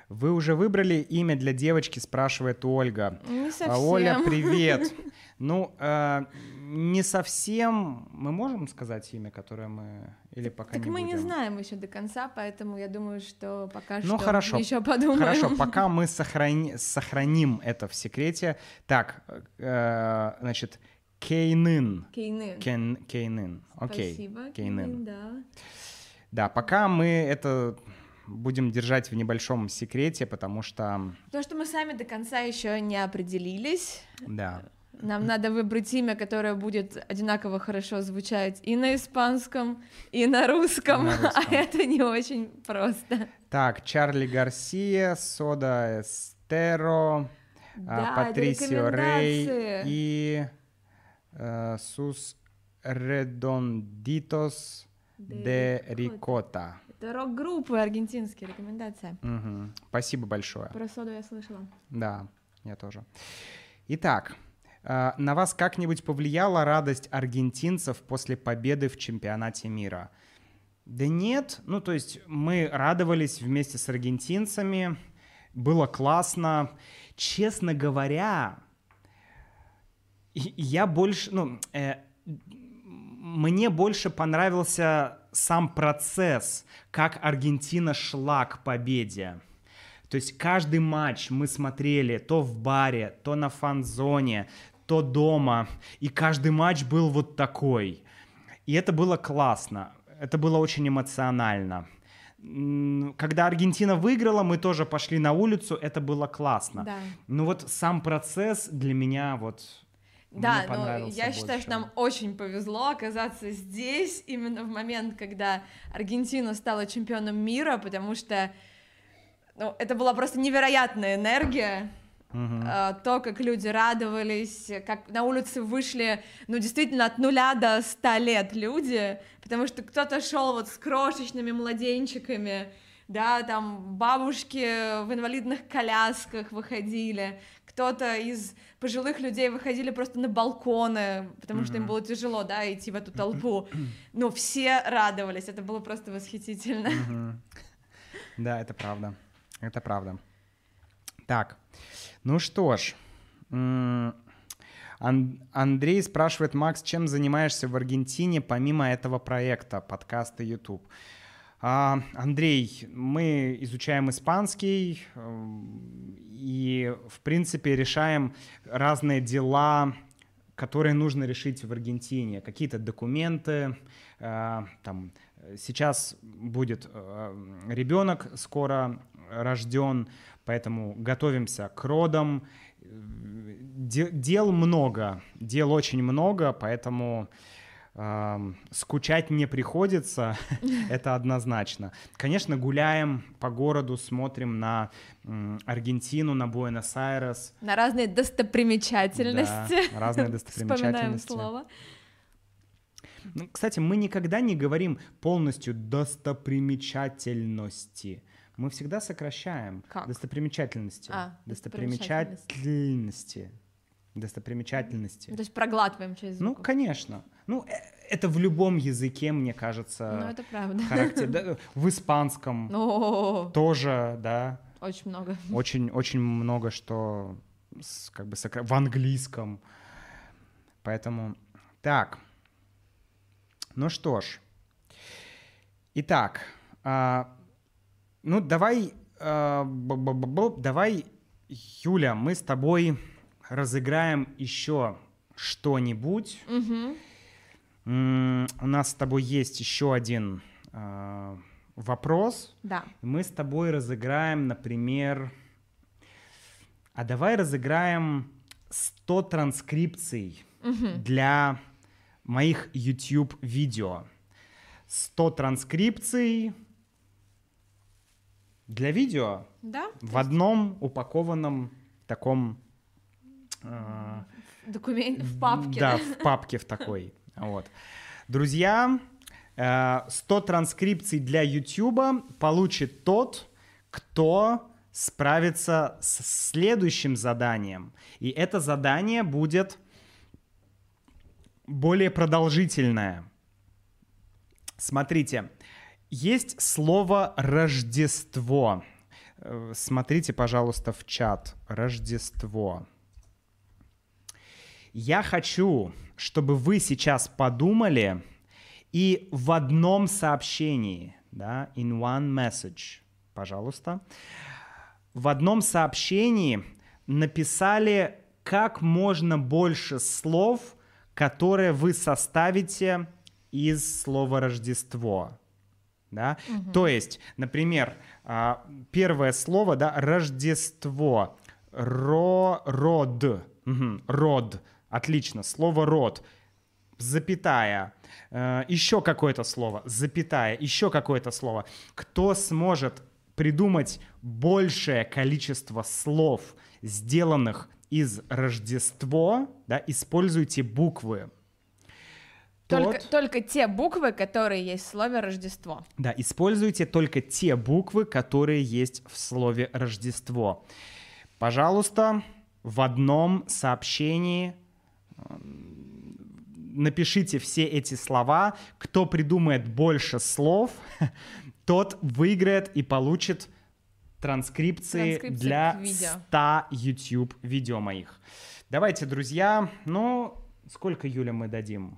Вы уже выбрали имя для девочки, спрашивает Ольга. Не совсем. Оля, привет. <laughs> Ну, э, не совсем. Мы можем сказать имя, которое мы или пока так не мы будем? не знаем еще до конца, поэтому я думаю, что пока ну, что хорошо. еще подумаем. Хорошо, <laughs> пока мы сохрани... сохраним это в секрете. Так, э, значит. Кейнын. Кен... Кейнын. Окей. Спасибо. Кейнын. да. Да, пока мы это будем держать в небольшом секрете, потому что... Потому что мы сами до конца еще не определились. Да. Нам надо выбрать имя, которое будет одинаково хорошо звучать и на испанском, и на русском, на русском. а это не очень просто. Так, Чарли Гарсия, Сода Эстеро, да, Патрисио Рей и э, Сус Редондитос де Рикота. Рок-группы аргентинские, рекомендация. Угу. Спасибо большое. Про соду я слышала. Да, я тоже. Итак, э, на вас как-нибудь повлияла радость аргентинцев после победы в чемпионате мира? Да нет, ну то есть мы радовались вместе с аргентинцами, было классно. Честно говоря, я больше, ну, э, мне больше понравился сам процесс, как Аргентина шла к победе. То есть каждый матч мы смотрели то в баре, то на фан-зоне, то дома, и каждый матч был вот такой. И это было классно, это было очень эмоционально. Когда Аргентина выиграла, мы тоже пошли на улицу, это было классно. Да. Но вот сам процесс для меня вот да, но я считаю, что нам очень повезло оказаться здесь именно в момент, когда Аргентина стала чемпионом мира, потому что ну, это была просто невероятная энергия. Uh-huh. То, как люди радовались, как на улице вышли, ну, действительно, от нуля до ста лет люди, потому что кто-то шел вот с крошечными младенчиками, да, там бабушки в инвалидных колясках выходили, кто-то из пожилых людей выходили просто на балконы, потому mm-hmm. что им было тяжело, да, идти в эту толпу. Ну, все радовались, это было просто восхитительно. Mm-hmm. Да, это правда, это правда. Так, ну что ж, Андрей спрашивает, Макс, чем занимаешься в Аргентине помимо этого проекта, подкаста YouTube? А, Андрей, мы изучаем испанский эм, и, в принципе, решаем разные дела, которые нужно решить в Аргентине. Какие-то документы, э, там, сейчас будет э, ребенок скоро рожден, поэтому готовимся к родам. Дел много, дел очень много, поэтому скучать не приходится, <laughs> это однозначно. Конечно, гуляем по городу, смотрим на Аргентину, на Буэнос-Айрес. На разные достопримечательности. Да, разные <laughs> достопримечательности. Вспоминаем слово. Ну, кстати, мы никогда не говорим полностью достопримечательности. Мы всегда сокращаем Как? достопримечательности. А, достопримечательности. Достопримечательности. Ну, То есть проглатываем через Ну, звук. конечно. Ну, э, это в любом языке, мне кажется, Ну, это правда. характер- да, В испанском <laughs> тоже, да. очень много. Очень, очень много что как бы сокра- в английском. Поэтому так. Ну что ж. Итак, а, ну давай, а, давай, Юля, мы с тобой разыграем еще что-нибудь. Мгм. У нас с тобой есть еще один а, вопрос. Да. Мы с тобой разыграем, например... А давай разыграем 100 транскрипций Мгм. для моих YouTube-видео. 100 транскрипций для видео Да? в одном упакованном таком... а, Документ в папке. да, в папке в такой. Вот. Друзья, э, 100 транскрипций для YouTube получит тот, кто справится с следующим заданием. И это задание будет более продолжительное. Смотрите, есть слово «Рождество». Э, Смотрите, пожалуйста, в чат. Рождество. Я хочу, чтобы вы сейчас подумали и в одном сообщении, да, in one message, пожалуйста, в одном сообщении написали как можно больше слов, которые вы составите из слова Рождество. Да? То есть, например, а, первое слово, да, Рождество, ро, род, Мгм, род, отлично, слово род, запятая, э, еще какое-то слово, запятая, еще какое-то слово. Кто сможет придумать большее количество слов, сделанных из Рождество, да, используйте буквы. Только, Тот- только те буквы, которые есть в слове Рождество. Да, используйте только те буквы, которые есть в слове Рождество. Пожалуйста, в одном сообщении напишите все эти слова. Кто придумает больше слов, <laughs> тот выиграет и получит транскрипции Транскрипции для к видео. 100 YouTube видео моих. Давайте, друзья, ну, сколько, Юля, мы дадим?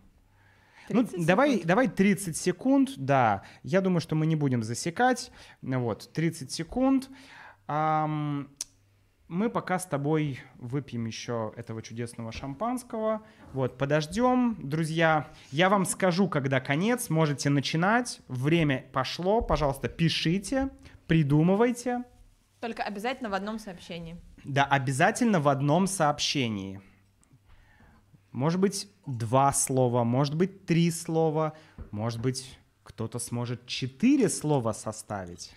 Ну, 30 давай, давай 30 секунд, да. Я думаю, что мы не будем засекать. Вот, 30 секунд. Ам, мы пока с тобой выпьем еще этого чудесного шампанского. Вот, подождем. Друзья, я вам скажу, когда конец. Можете начинать. Время пошло. Пожалуйста, пишите, придумывайте. Только обязательно в одном сообщении. Да, обязательно в одном сообщении. Может быть, два слова, может быть, три слова, может быть, кто-то сможет четыре слова составить.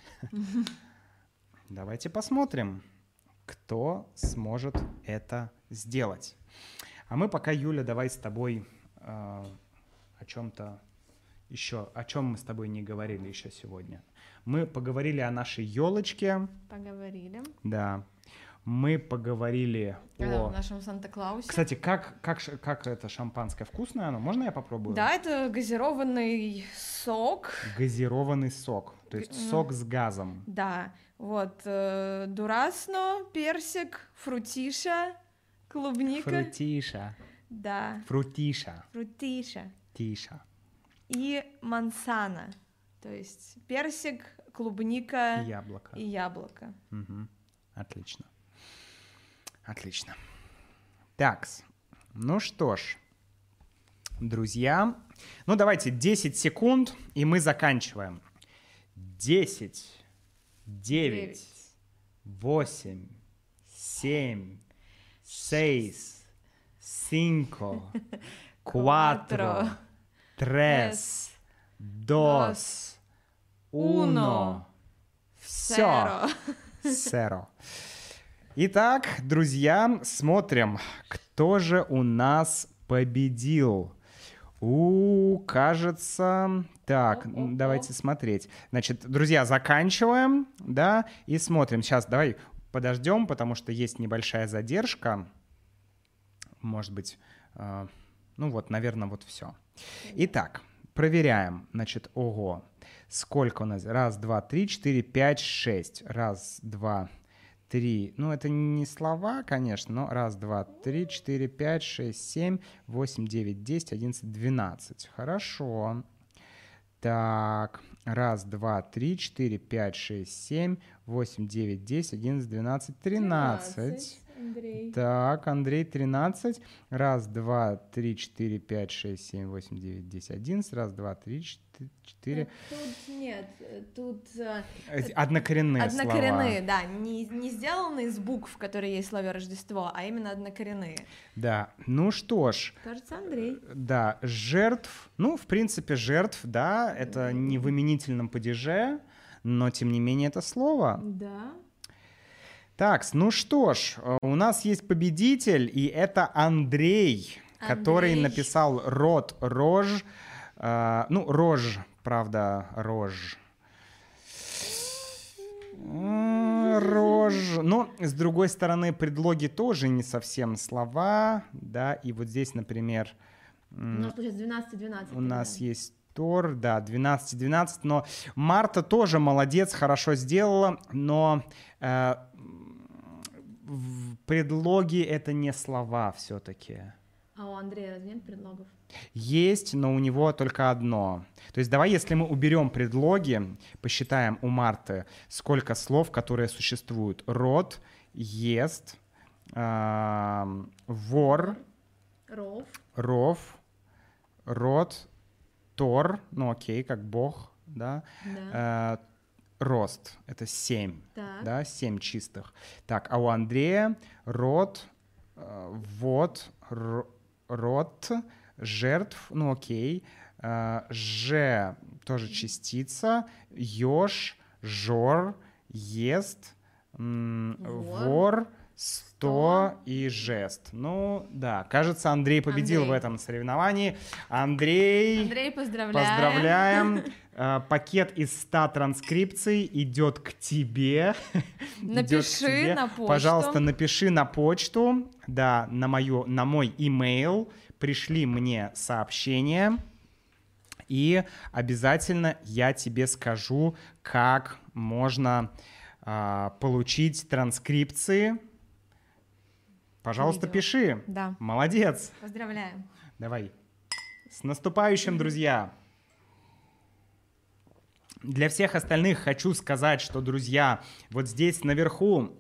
<laughs> Давайте посмотрим, кто сможет это сделать. А мы пока, Юля, давай с тобой э, о чем-то еще, о чем мы с тобой не говорили еще сегодня. Мы поговорили о нашей елочке, Поговорили. да. Мы поговорили О о... нашем Санта-Клаусе. Кстати, как, как, как это шампанское? Вкусное оно? Можно я попробую? Да, это газированный сок. Газированный сок. То есть сок с газом. Да, вот э, дурасно, персик, фрутиша, клубника. Фрутиша. Да, Фрутиша. фрутиша. Тиша. И мансана, то есть персик, клубника И яблоко. и яблоко. Мгм. Отлично. Отлично. Такс. Ну что ж, друзья. Ну давайте 10 секунд, и мы заканчиваем. 10, 9, 8, 7, 6, 5, 4, 3, 2, 1. Все. Сэро. Итак, друзья, смотрим, кто же у нас победил. У, кажется... Так, О-о-о. давайте смотреть. Значит, друзья, заканчиваем, да, и смотрим. Сейчас давай подождем, потому что есть небольшая задержка. Может быть, э, ну вот, наверное, вот все. Итак, проверяем. Значит, ого. Сколько у нас? Раз, два, три, четыре, пять, шесть. Раз, два, три. Ну, это не слова, конечно, но раз, два, три, четыре, пять, шесть, семь, восемь, девять, десять, одиннадцать, двенадцать. Хорошо. Так, раз, два, три, четыре, пять, шесть, семь, восемь, девять, десять, одиннадцать, двенадцать, тринадцать. Андрей. Так, Андрей, 13. Раз, два, три, четыре, пять, шесть, семь, восемь, девять, десять, одиннадцать. Раз, два, три, чет- четыре. Тут нет, э, тут э, Э, Однокоренные однокоренные, слова. да, не, не сделаны из букв, которые есть в слове Рождество, а именно однокоренные. Да. Ну что ж, Кажется, Андрей. да, жертв. Ну, в принципе, жертв, да, это не в именительном падеже, но тем не менее это слово. Да. Так, ну что ж, э, у нас есть победитель, и это Андрей, который Андрей. написал рот рожь. э, ну, рожь, правда, рожь. М, Рожь. Но, с другой стороны, предлоги тоже не совсем слова, да, и вот здесь, например, У м, нас получается 12-12. у нас есть Тор, да, 12-12, но Марта тоже молодец, хорошо сделала, но э, предлоги это не слова все-таки. А у Андрея разве нет предлогов? Есть, но у него только одно. То есть давай, если мы уберем предлоги, посчитаем у Марты, сколько слов, которые существуют. Род, ест, эм, вор, Ров. ров, род, тор, ну окей, как бог, да, Да. Э, рост, это семь, Так. да, семь чистых. Так, а у Андрея род, э, вот, род, жертв, ну окей, э, ж тоже частица, еж, жор, ест, Вор, вор, сто и жест. Ну да, кажется, Андрей победил Андрей. в этом соревновании. Андрей, Андрей, поздравляем. поздравляем. <laughs> Э, Пакет из 100 транскрипций идет к тебе. <laughs> Идет к Напиши тебе. на почту. Пожалуйста, напиши на почту, да, на, мою, на мой имейл, пришли мне сообщение, и обязательно я тебе скажу, как можно а, получить транскрипции. Пожалуйста, Видео. пиши. Да. Молодец. Поздравляем. Давай. С наступающим, друзья! Для всех остальных хочу сказать, что, друзья, вот здесь наверху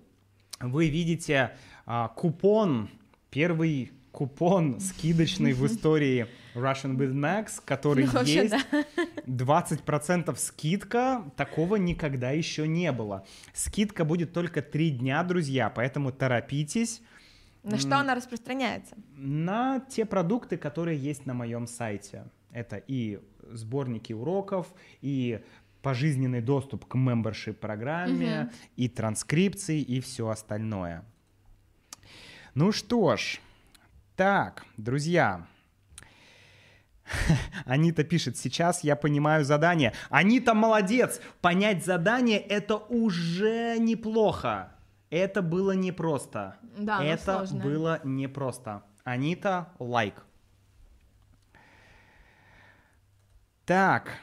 вы видите а, купон, первый купон скидочный в истории Russian with Max, который <laughs> Ну, есть. да. 20% скидка, такого никогда еще не было. Скидка будет только 3 дня, друзья, поэтому торопитесь На что она распространяется? на те продукты, которые есть на моем сайте. Это и сборники уроков, и пожизненный доступ к membership программе, Мгм. и транскрипции, и все остальное. Ну что ж, так, друзья. <laughs> Анита пишет, сейчас я понимаю задание. Анита молодец! Понять задание это уже неплохо. Это было непросто. Да, это сложное. было непросто. Анита, лайк. Так,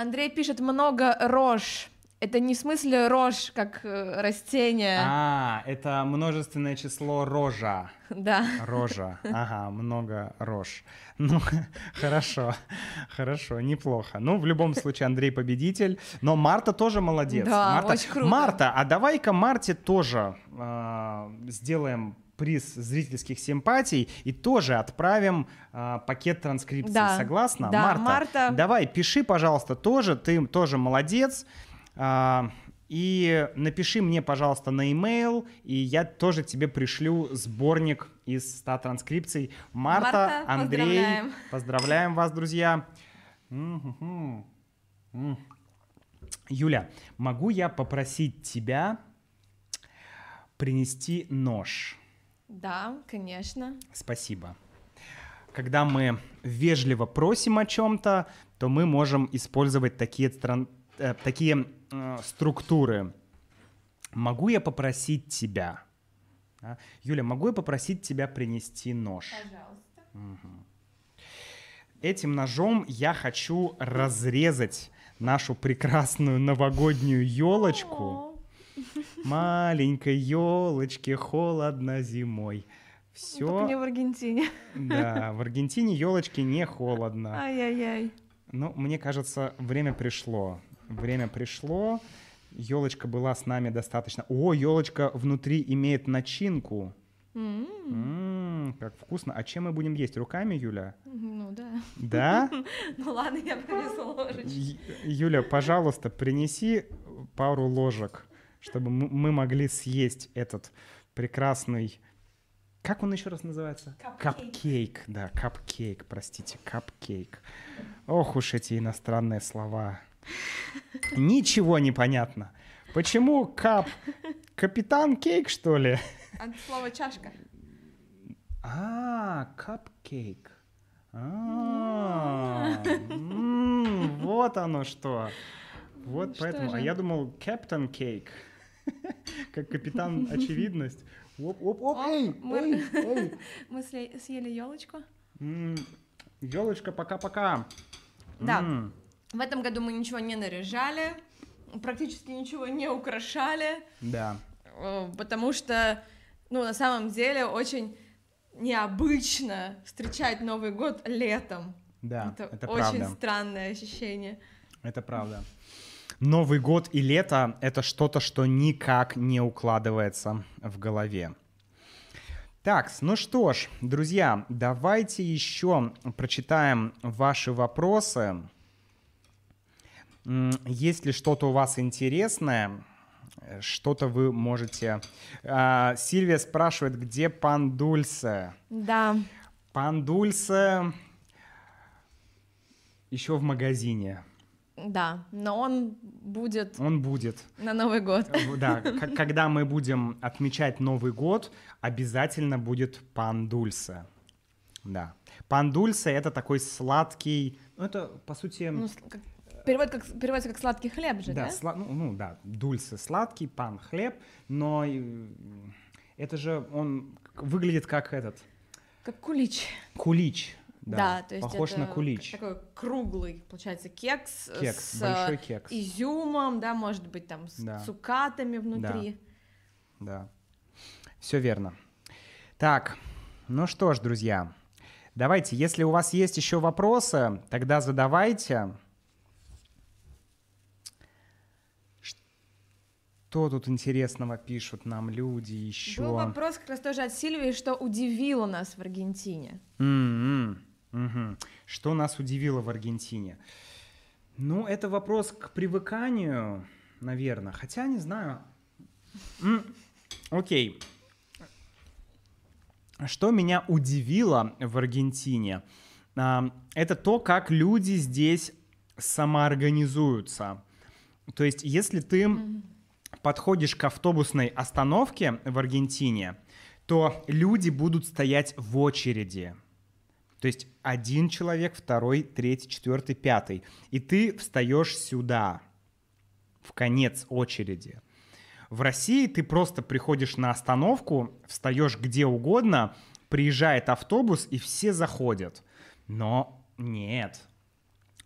Андрей пишет много рожь. Это не в смысле рожь, как э, растение. а, это множественное число рожа. <laughs> Да. Рожа. Ага, много рож. <laughs> Ну, хорошо, хорошо, неплохо. Ну, в любом случае, Андрей победитель. Но Марта тоже молодец. Да, Марта, очень круто. Марта, а давай-ка Марте тоже а, сделаем приз зрительских симпатий и тоже отправим а, пакет транскрипции. Да, Согласна? да, Марта, Марта. давай, пиши, пожалуйста, тоже. Ты тоже молодец. А, и напиши мне, пожалуйста, на e-mail, и я тоже тебе пришлю сборник из 100 транскрипций. Марта, Марта, Андрей, поздравляем. поздравляем вас, друзья. Мгм. М. Юля, могу я попросить тебя принести нож? Да, конечно. Спасибо. Когда мы вежливо просим о чем-то, то мы можем использовать такие, стран... э, такие э, структуры. Могу я попросить тебя? Да? Юля, могу я попросить тебя принести нож? Пожалуйста. Этим ножом я хочу разрезать нашу прекрасную новогоднюю елочку. О, Маленькой елочке холодно зимой. Только не Все, в Аргентине. да, в Аргентине елочки не холодно. Ай-яй-яй. Ну, мне кажется, время пришло. Время пришло. Елочка была с нами достаточно. О, елочка внутри имеет начинку. М, М, как вкусно. А чем мы будем есть? Руками, Юля? Ну да. Да? <laughs> Ну ладно, я принесу ложечку. Юля, пожалуйста, принеси пару ложек, чтобы мы могли съесть этот прекрасный... Как он еще раз называется? Капкейк. Капкейк, да, капкейк, простите, капкейк. Ох уж эти иностранные слова. Ничего не понятно. Почему кап? Капитан Кейк, что ли? От слова чашка. А, капкейк. А, Вот оно что. Вот Что поэтому. А я думал, Капитан Кейк. <laughs> Как капитан очевидность. Оп, оп, оп, эй, мы- эй, эй. <laughs> Мы съели елочку. Елочка, пока-пока. Да. В этом году мы ничего не наряжали, практически ничего не украшали, Да. э, потому что, ну, на самом деле очень необычно встречать Новый год летом. Да, это, это очень правда. странное ощущение. Это правда. Новый год и лето — это что-то, что никак не укладывается в голове. Так, ну что ж, друзья, давайте еще прочитаем ваши вопросы. Есть ли что-то у вас интересное? Что-то вы можете... А, Сильвия спрашивает, где пан Дульсе? Да, Пан Дульсе еще в магазине. Да, но он будет Он будет. на Новый год. Э, Да, когда мы будем отмечать Новый год, обязательно будет пан Дульсе. Да. Пан Дульсе — это такой сладкий... Ну, это, по сути... Ну, как- перевод как, переводится как сладкий хлеб же, да, да? сла- ну, ну да, Дульсе сладкий, пан хлеб, но это же он выглядит как этот Как кулич. кулич. Да, Да, то есть похож это на кулич. такой круглый, получается, кекс, Кекс, с большой кекс. изюмом, да, может быть, там с Да. цукатами внутри. Да. Все верно. Так, ну что ж, друзья, давайте, если у вас есть еще вопросы, тогда задавайте. Что тут интересного пишут нам люди еще? Был вопрос как раз тоже от Сильвии, что удивило нас в Аргентине. М-м, мгм. Что нас удивило в Аргентине? Ну, это вопрос к привыканию, наверное. Хотя, не знаю. М, Окей. Что меня удивило в Аргентине? а, Это то, как люди здесь самоорганизуются. То есть, если ты подходишь к автобусной остановке в Аргентине, то люди будут стоять в очереди. То есть один человек, второй, третий, четвертый, пятый. И ты встаешь сюда, в конец очереди. В России ты просто приходишь на остановку, встаешь где угодно, приезжает автобус, и все заходят. Но нет.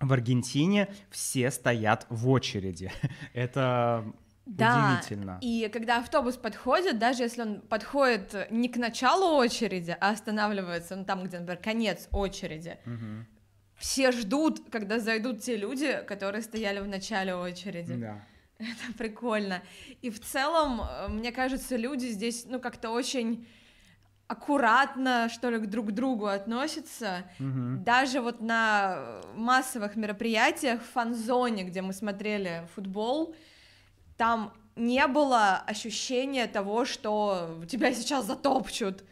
В Аргентине все стоят в очереди. <laughs> Это Да, удивительно. и когда автобус подходит, даже если он подходит не к началу очереди, а останавливается ну, там, где, например, конец очереди, Мгм. все ждут, когда зайдут те люди, которые стояли в начале очереди. Да. <laughs> Это прикольно. И в целом, э, мне кажется, люди здесь, ну, как-то очень аккуратно, что ли, к друг другу относятся. Мгм. Даже вот на массовых мероприятиях в фан-зоне, где мы смотрели футбол, там не было ощущения того, что тебя сейчас затопчут.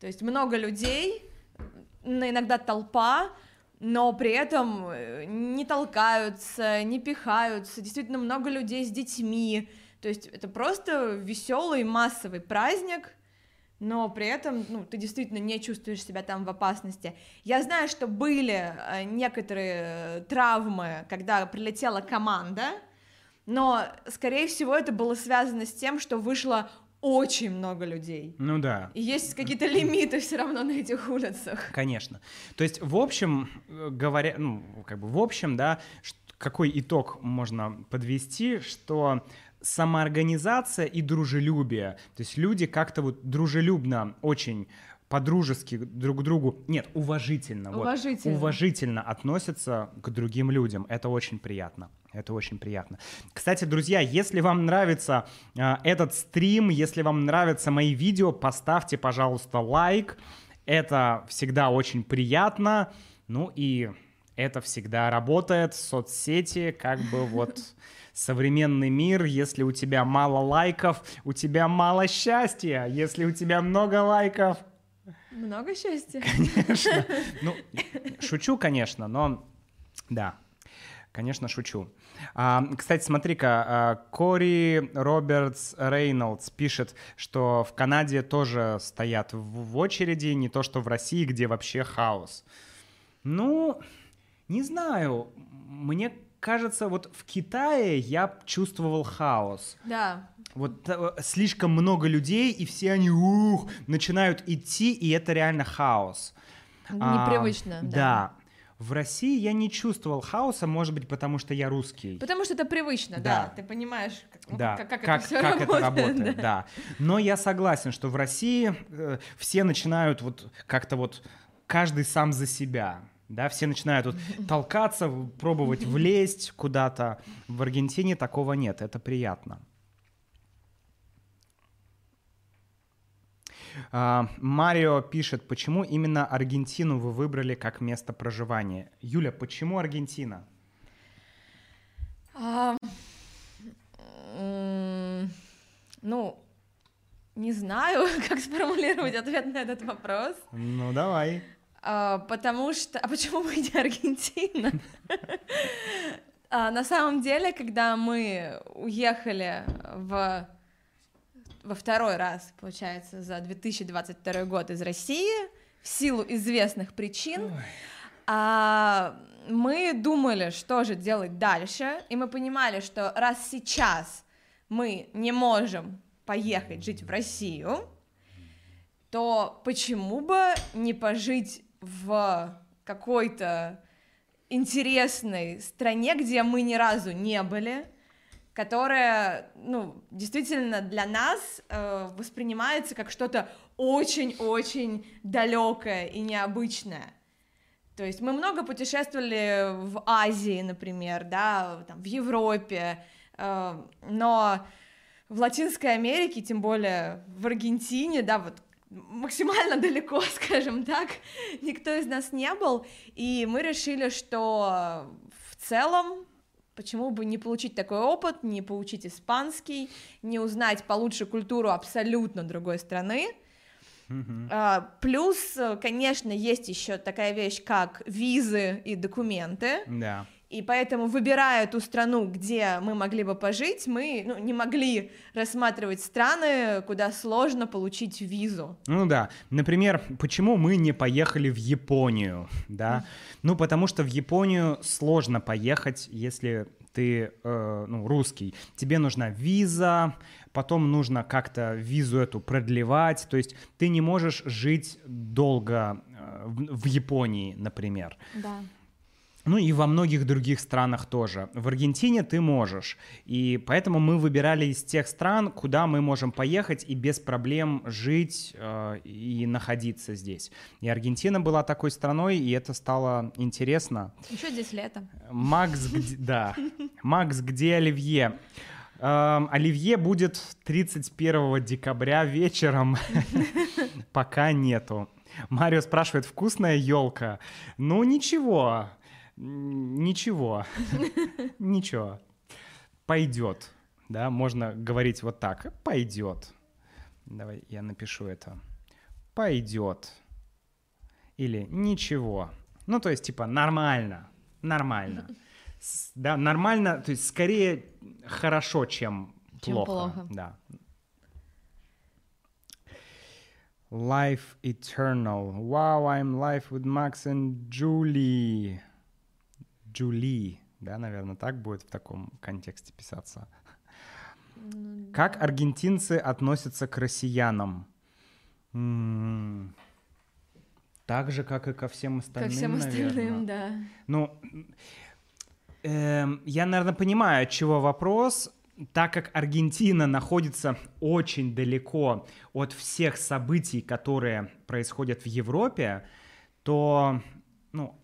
То есть много людей, иногда толпа, но при этом э, не толкаются, не пихаются. Действительно много людей с детьми. То есть это просто веселый массовый праздник, но при этом, ну, ты действительно не чувствуешь себя там в опасности. Я знаю, что были э, некоторые э, травмы, когда прилетела команда, но, скорее всего, это было связано с тем, что вышло очень много людей. Ну да. И есть какие-то лимиты все равно на этих улицах. Конечно. То есть, в общем, э, говоря, ну, как бы в общем, да, какой итог можно подвести, что самоорганизация и дружелюбие. То есть люди как-то вот дружелюбно очень по-дружески друг к другу, нет, уважительно, уважительно. Вот, уважительно относятся к другим людям. Это очень приятно. Это очень приятно. Кстати, друзья, если вам нравится э, этот стрим, если вам нравятся мои видео, поставьте, пожалуйста, лайк. Это всегда очень приятно. Ну и это всегда работает. Соцсети, как бы <laughs> вот современный мир, если у тебя мало лайков, у тебя мало счастья. Если у тебя много лайков... Много счастья. Конечно. <laughs> Ну, шучу, конечно, но да, конечно, шучу. А, кстати, смотри-ка, а, Кори Робертс Рейнольдс пишет, что в Канаде тоже стоят в, очереди, не то что в России, где вообще хаос. Ну, не знаю, мне кажется, вот в Китае я чувствовал хаос. Да. Вот э, слишком много людей, и все они ух, начинают идти, и это реально хаос. Непривычно. А, да. да. В России я не чувствовал хаоса, может быть, потому что я русский. Потому что это привычно, да. да. Ты понимаешь, как, ну, да. как, как, как, это все как работает. Это работает да. да. Но я согласен, что в России э, все начинают вот как-то вот каждый сам за себя да, все начинают вот <laughs> толкаться, пробовать влезть куда-то. В Аргентине такого нет, это приятно. Марио пишет, почему именно Аргентину вы выбрали как место проживания? Юля, почему Аргентина? А, ну, не знаю, <laughs> как сформулировать ответ на этот вопрос. Ну, давай. А, потому что... А почему мы не Аргентина? <laughs> а, на самом деле, когда мы уехали в во второй раз, получается, за 2022 год из России в силу известных причин, а, мы думали, что же делать дальше, и мы понимали, что раз сейчас мы не можем поехать жить в Россию, то почему бы не пожить в какой-то интересной стране, где мы ни разу не были, которая, ну, действительно для нас э, воспринимается как что-то очень-очень далекое и необычное. То есть мы много путешествовали в Азии, например, да, там, в Европе, э, но в Латинской Америке, тем более в Аргентине, да, вот максимально <laughs> далеко, скажем так, никто из нас не был, и мы решили, что в целом Почему бы не получить такой опыт, не получить испанский, не узнать получше культуру абсолютно другой страны? Uh-huh. Плюс, конечно, есть еще такая вещь, как визы и документы. Да. И поэтому, выбирая ту страну, где мы могли бы пожить, мы ну, не могли рассматривать страны, куда сложно получить визу. Ну да. Например, почему мы не поехали в Японию, да? Ну, потому что в Японию сложно поехать, если ты э, ну, русский. Тебе нужна виза, потом нужно как-то визу эту продлевать. То есть ты не можешь жить долго э, в, в Японии, например. Да. Ну и во многих других странах тоже. В Аргентине ты можешь. И поэтому мы выбирали из тех стран, куда мы можем поехать и без проблем жить э, и находиться здесь. И Аргентина была такой страной, и это стало интересно. Еще здесь лето. Макс, <laughs> да. Макс, где Оливье? Эм, Оливье будет 31 декабря вечером. <laughs> Пока нету. Марио спрашивает, вкусная елка? Ну, ничего. Ничего. <laughs> Ничего. Пойдет. Да, можно говорить вот так. Пойдет. Давай я напишу это. Пойдет. Или ничего. Ну, то есть, типа, нормально. Нормально. Да, нормально, то есть скорее хорошо, чем, чем плохо. плохо. Да. Life Eternal. Wow, I'm live with Max and Julie. Julie, да, наверное, так будет в таком контексте писаться. Ну, Как аргентинцы относятся к россиянам? М, Так же, как и ко всем остальным, Ко всем остальным, да. Ну, эм, я, наверное, понимаю, от чего вопрос. Так как Аргентина находится очень далеко от всех событий, которые происходят в Европе, то ну,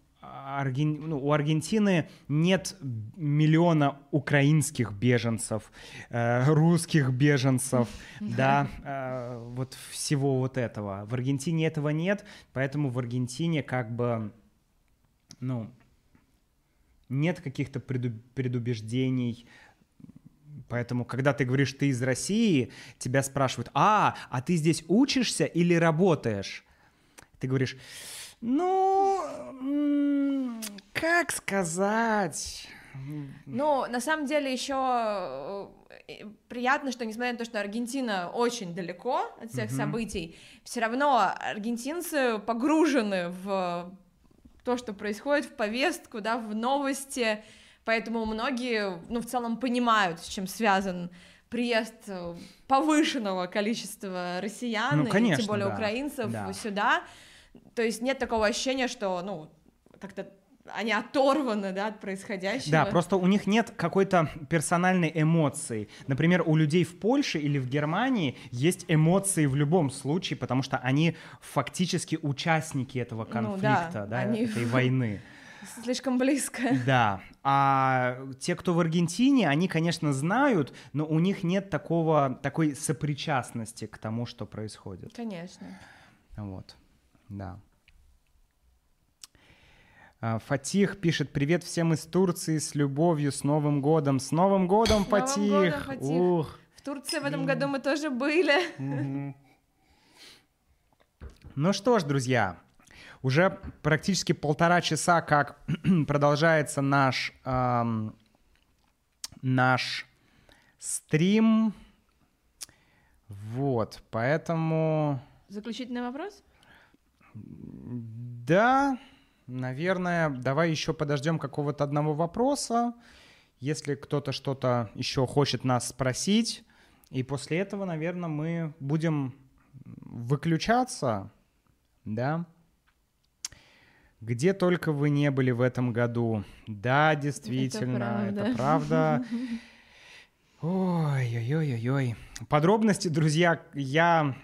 Арген- ну, у Аргентины нет миллиона украинских беженцев, э, русских беженцев, да, э, вот всего вот этого. В Аргентине этого нет, поэтому в Аргентине как бы, ну, нет каких-то преду- предубеждений. Поэтому, когда ты говоришь, ты из России, тебя спрашивают, а, а ты здесь учишься или работаешь? Ты говоришь, ну, как сказать? Ну, на самом деле еще приятно, что несмотря на то, что Аргентина очень далеко от всех Мгм. событий, все равно аргентинцы погружены в то, что происходит, в повестку, да, в новости, поэтому многие, ну, в целом понимают, с чем связан приезд э, повышенного количества россиян, Ну, и конечно, тем более да, украинцев да. сюда. То есть нет такого ощущения, что, ну, как-то они оторваны, да, от происходящего. Да, просто у них нет какой-то персональной эмоции. Например, у людей в Польше или в Германии есть эмоции в любом случае, потому что они фактически участники этого Ну да, конфликта, да, они- этой <laughs> войны. Слишком близко. Да, а те, кто в Аргентине, они, конечно, знают, но у них нет такого, такой сопричастности к тому, что происходит. Конечно. Вот, да. А, Фатих пишет «Привет всем из Турции, с любовью, с Новым годом». С Новым годом, С Новым Фатих! годом, Фатих! Ух. В Турции в этом году мы тоже были. Мгм. Ну что ж, друзья, уже практически полтора часа, как <clears throat> продолжается наш, ам, наш стрим. Вот, поэтому... Заключительный вопрос? Да, наверное, давай еще подождем какого-то одного вопроса, если кто-то что-то еще хочет нас спросить. И после этого, наверное, мы будем выключаться, да? Где только вы не были в этом году. Да, действительно, это правда. Ой-ой-ой-ой. Подробности, друзья, я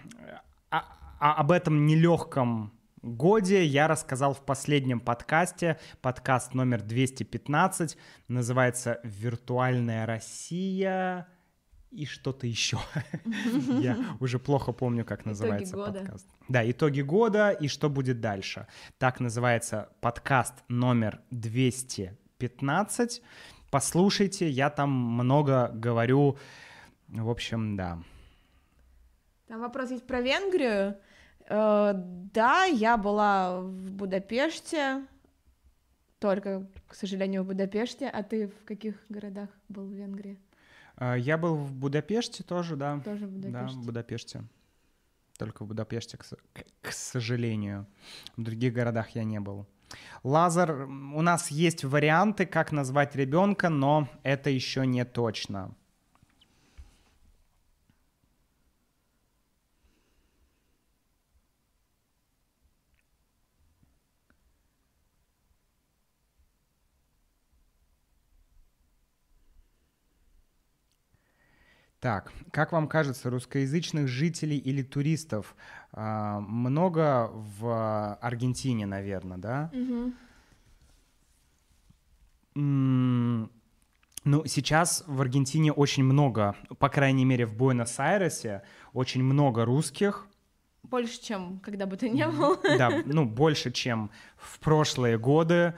об этом нелегком годе я рассказал в последнем подкасте, подкаст номер 215, называется «Виртуальная Россия» и что-то еще. <laughs> Я уже плохо помню, как называется подкаст. Да, итоги года и что будет дальше. Так называется подкаст номер 215. Послушайте, я там много говорю. В общем, да. Там вопрос есть про Венгрию. Э, Да, я была в Будапеште, только, к сожалению, в Будапеште. А ты в каких городах был в Венгрии? А, Я был в Будапеште тоже, да. Тоже в Да, Будапеште. в Будапеште. Только в Будапеште, к, к- сожалению. В других городах я не был. Лазер, м, у нас есть варианты, как назвать ребенка, но это еще не точно. Так, как вам кажется, русскоязычных жителей или туристов а, много в Аргентине, наверное, да? М, Ну, сейчас в Аргентине очень много, по крайней мере, в Буэнос-Айресе очень много русских. Больше, чем когда бы ты не был. Да, ну, больше, чем в прошлые годы. А,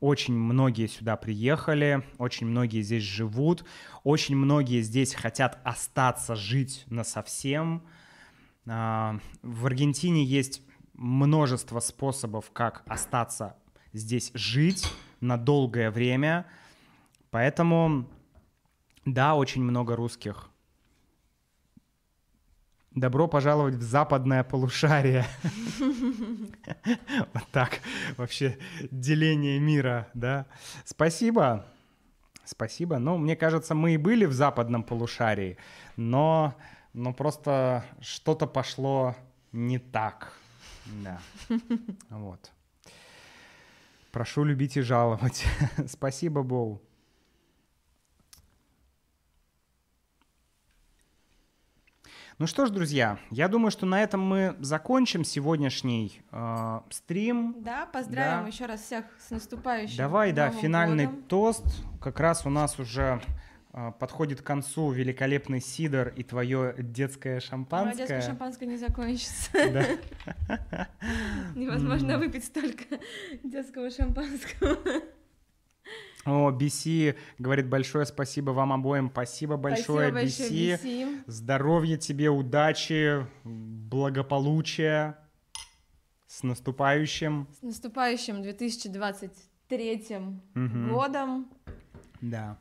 Очень многие сюда приехали, очень многие здесь живут, очень многие здесь хотят остаться жить на совсем. В Аргентине есть множество способов, как остаться здесь жить на долгое время. Поэтому, да, очень много русских. Добро пожаловать в западное полушарие. <laughs> Вот так вообще деление мира, да. Спасибо. Спасибо. Ну, мне кажется, мы и были в западном полушарии, но, но просто что-то пошло не так. Да. <laughs> Вот. Прошу любить и жаловать. <laughs> Спасибо, Боу. Ну что ж, друзья, я думаю, что на этом мы закончим сегодняшний э, стрим. Да, поздравим да. еще раз всех с наступающим. Давай, Новым да, финальный годом. тост. Как раз у нас уже э, подходит к концу великолепный сидор и твое детское шампанское. Мое детское шампанское не закончится. <laughs> Невозможно выпить столько детского шампанского. О, BC говорит большое спасибо вам обоим. Спасибо большое, Спасибо большое, BC. BC. Здоровья тебе, удачи, благополучия. С наступающим. С наступающим 2023 Мгм. годом. Да.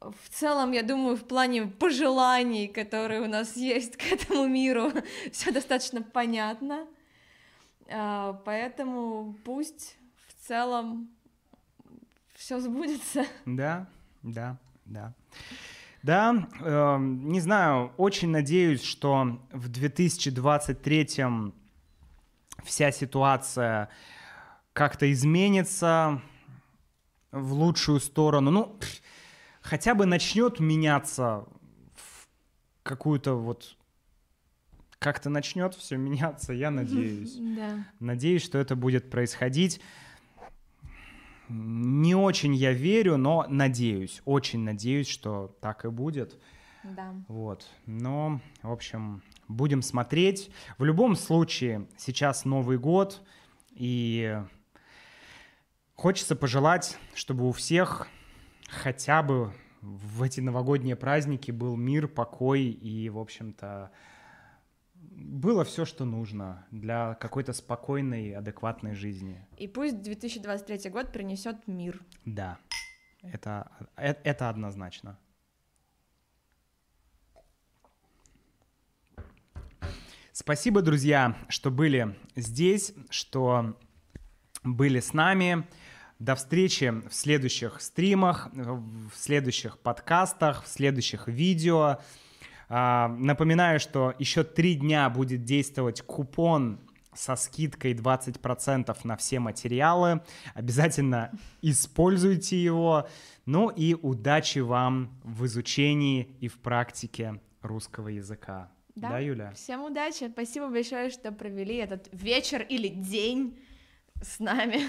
В целом, я думаю, в плане пожеланий, которые у нас есть к этому миру, <laughs> все достаточно понятно. А, Поэтому пусть в целом все сбудется. Да, да, да. Да, э, не знаю, очень надеюсь, что в 2023 вся ситуация как-то изменится в лучшую сторону. Ну, хотя бы начнет меняться в какую-то вот... Как-то начнет все меняться, я надеюсь. <laughs> Да. Надеюсь, что это будет происходить. Не очень я верю, но надеюсь, очень надеюсь, что так и будет. Да. Вот. Но, в общем, будем смотреть. В любом случае, сейчас Новый год, и хочется пожелать, чтобы у всех хотя бы в эти новогодние праздники был мир, покой и, в общем-то, было все, что нужно для какой-то спокойной, адекватной жизни. И пусть 2023 год принесет мир. Да, это, э- это однозначно. Спасибо, друзья, что были здесь, что были с нами. До встречи в следующих стримах, в следующих подкастах, в следующих видео. А, Напоминаю, что еще три дня будет действовать купон со скидкой 20% на все материалы. Обязательно используйте его. Ну и удачи вам в изучении и в практике русского языка. Да, Юля? Всем удачи. Спасибо большое, что провели этот вечер или день с нами.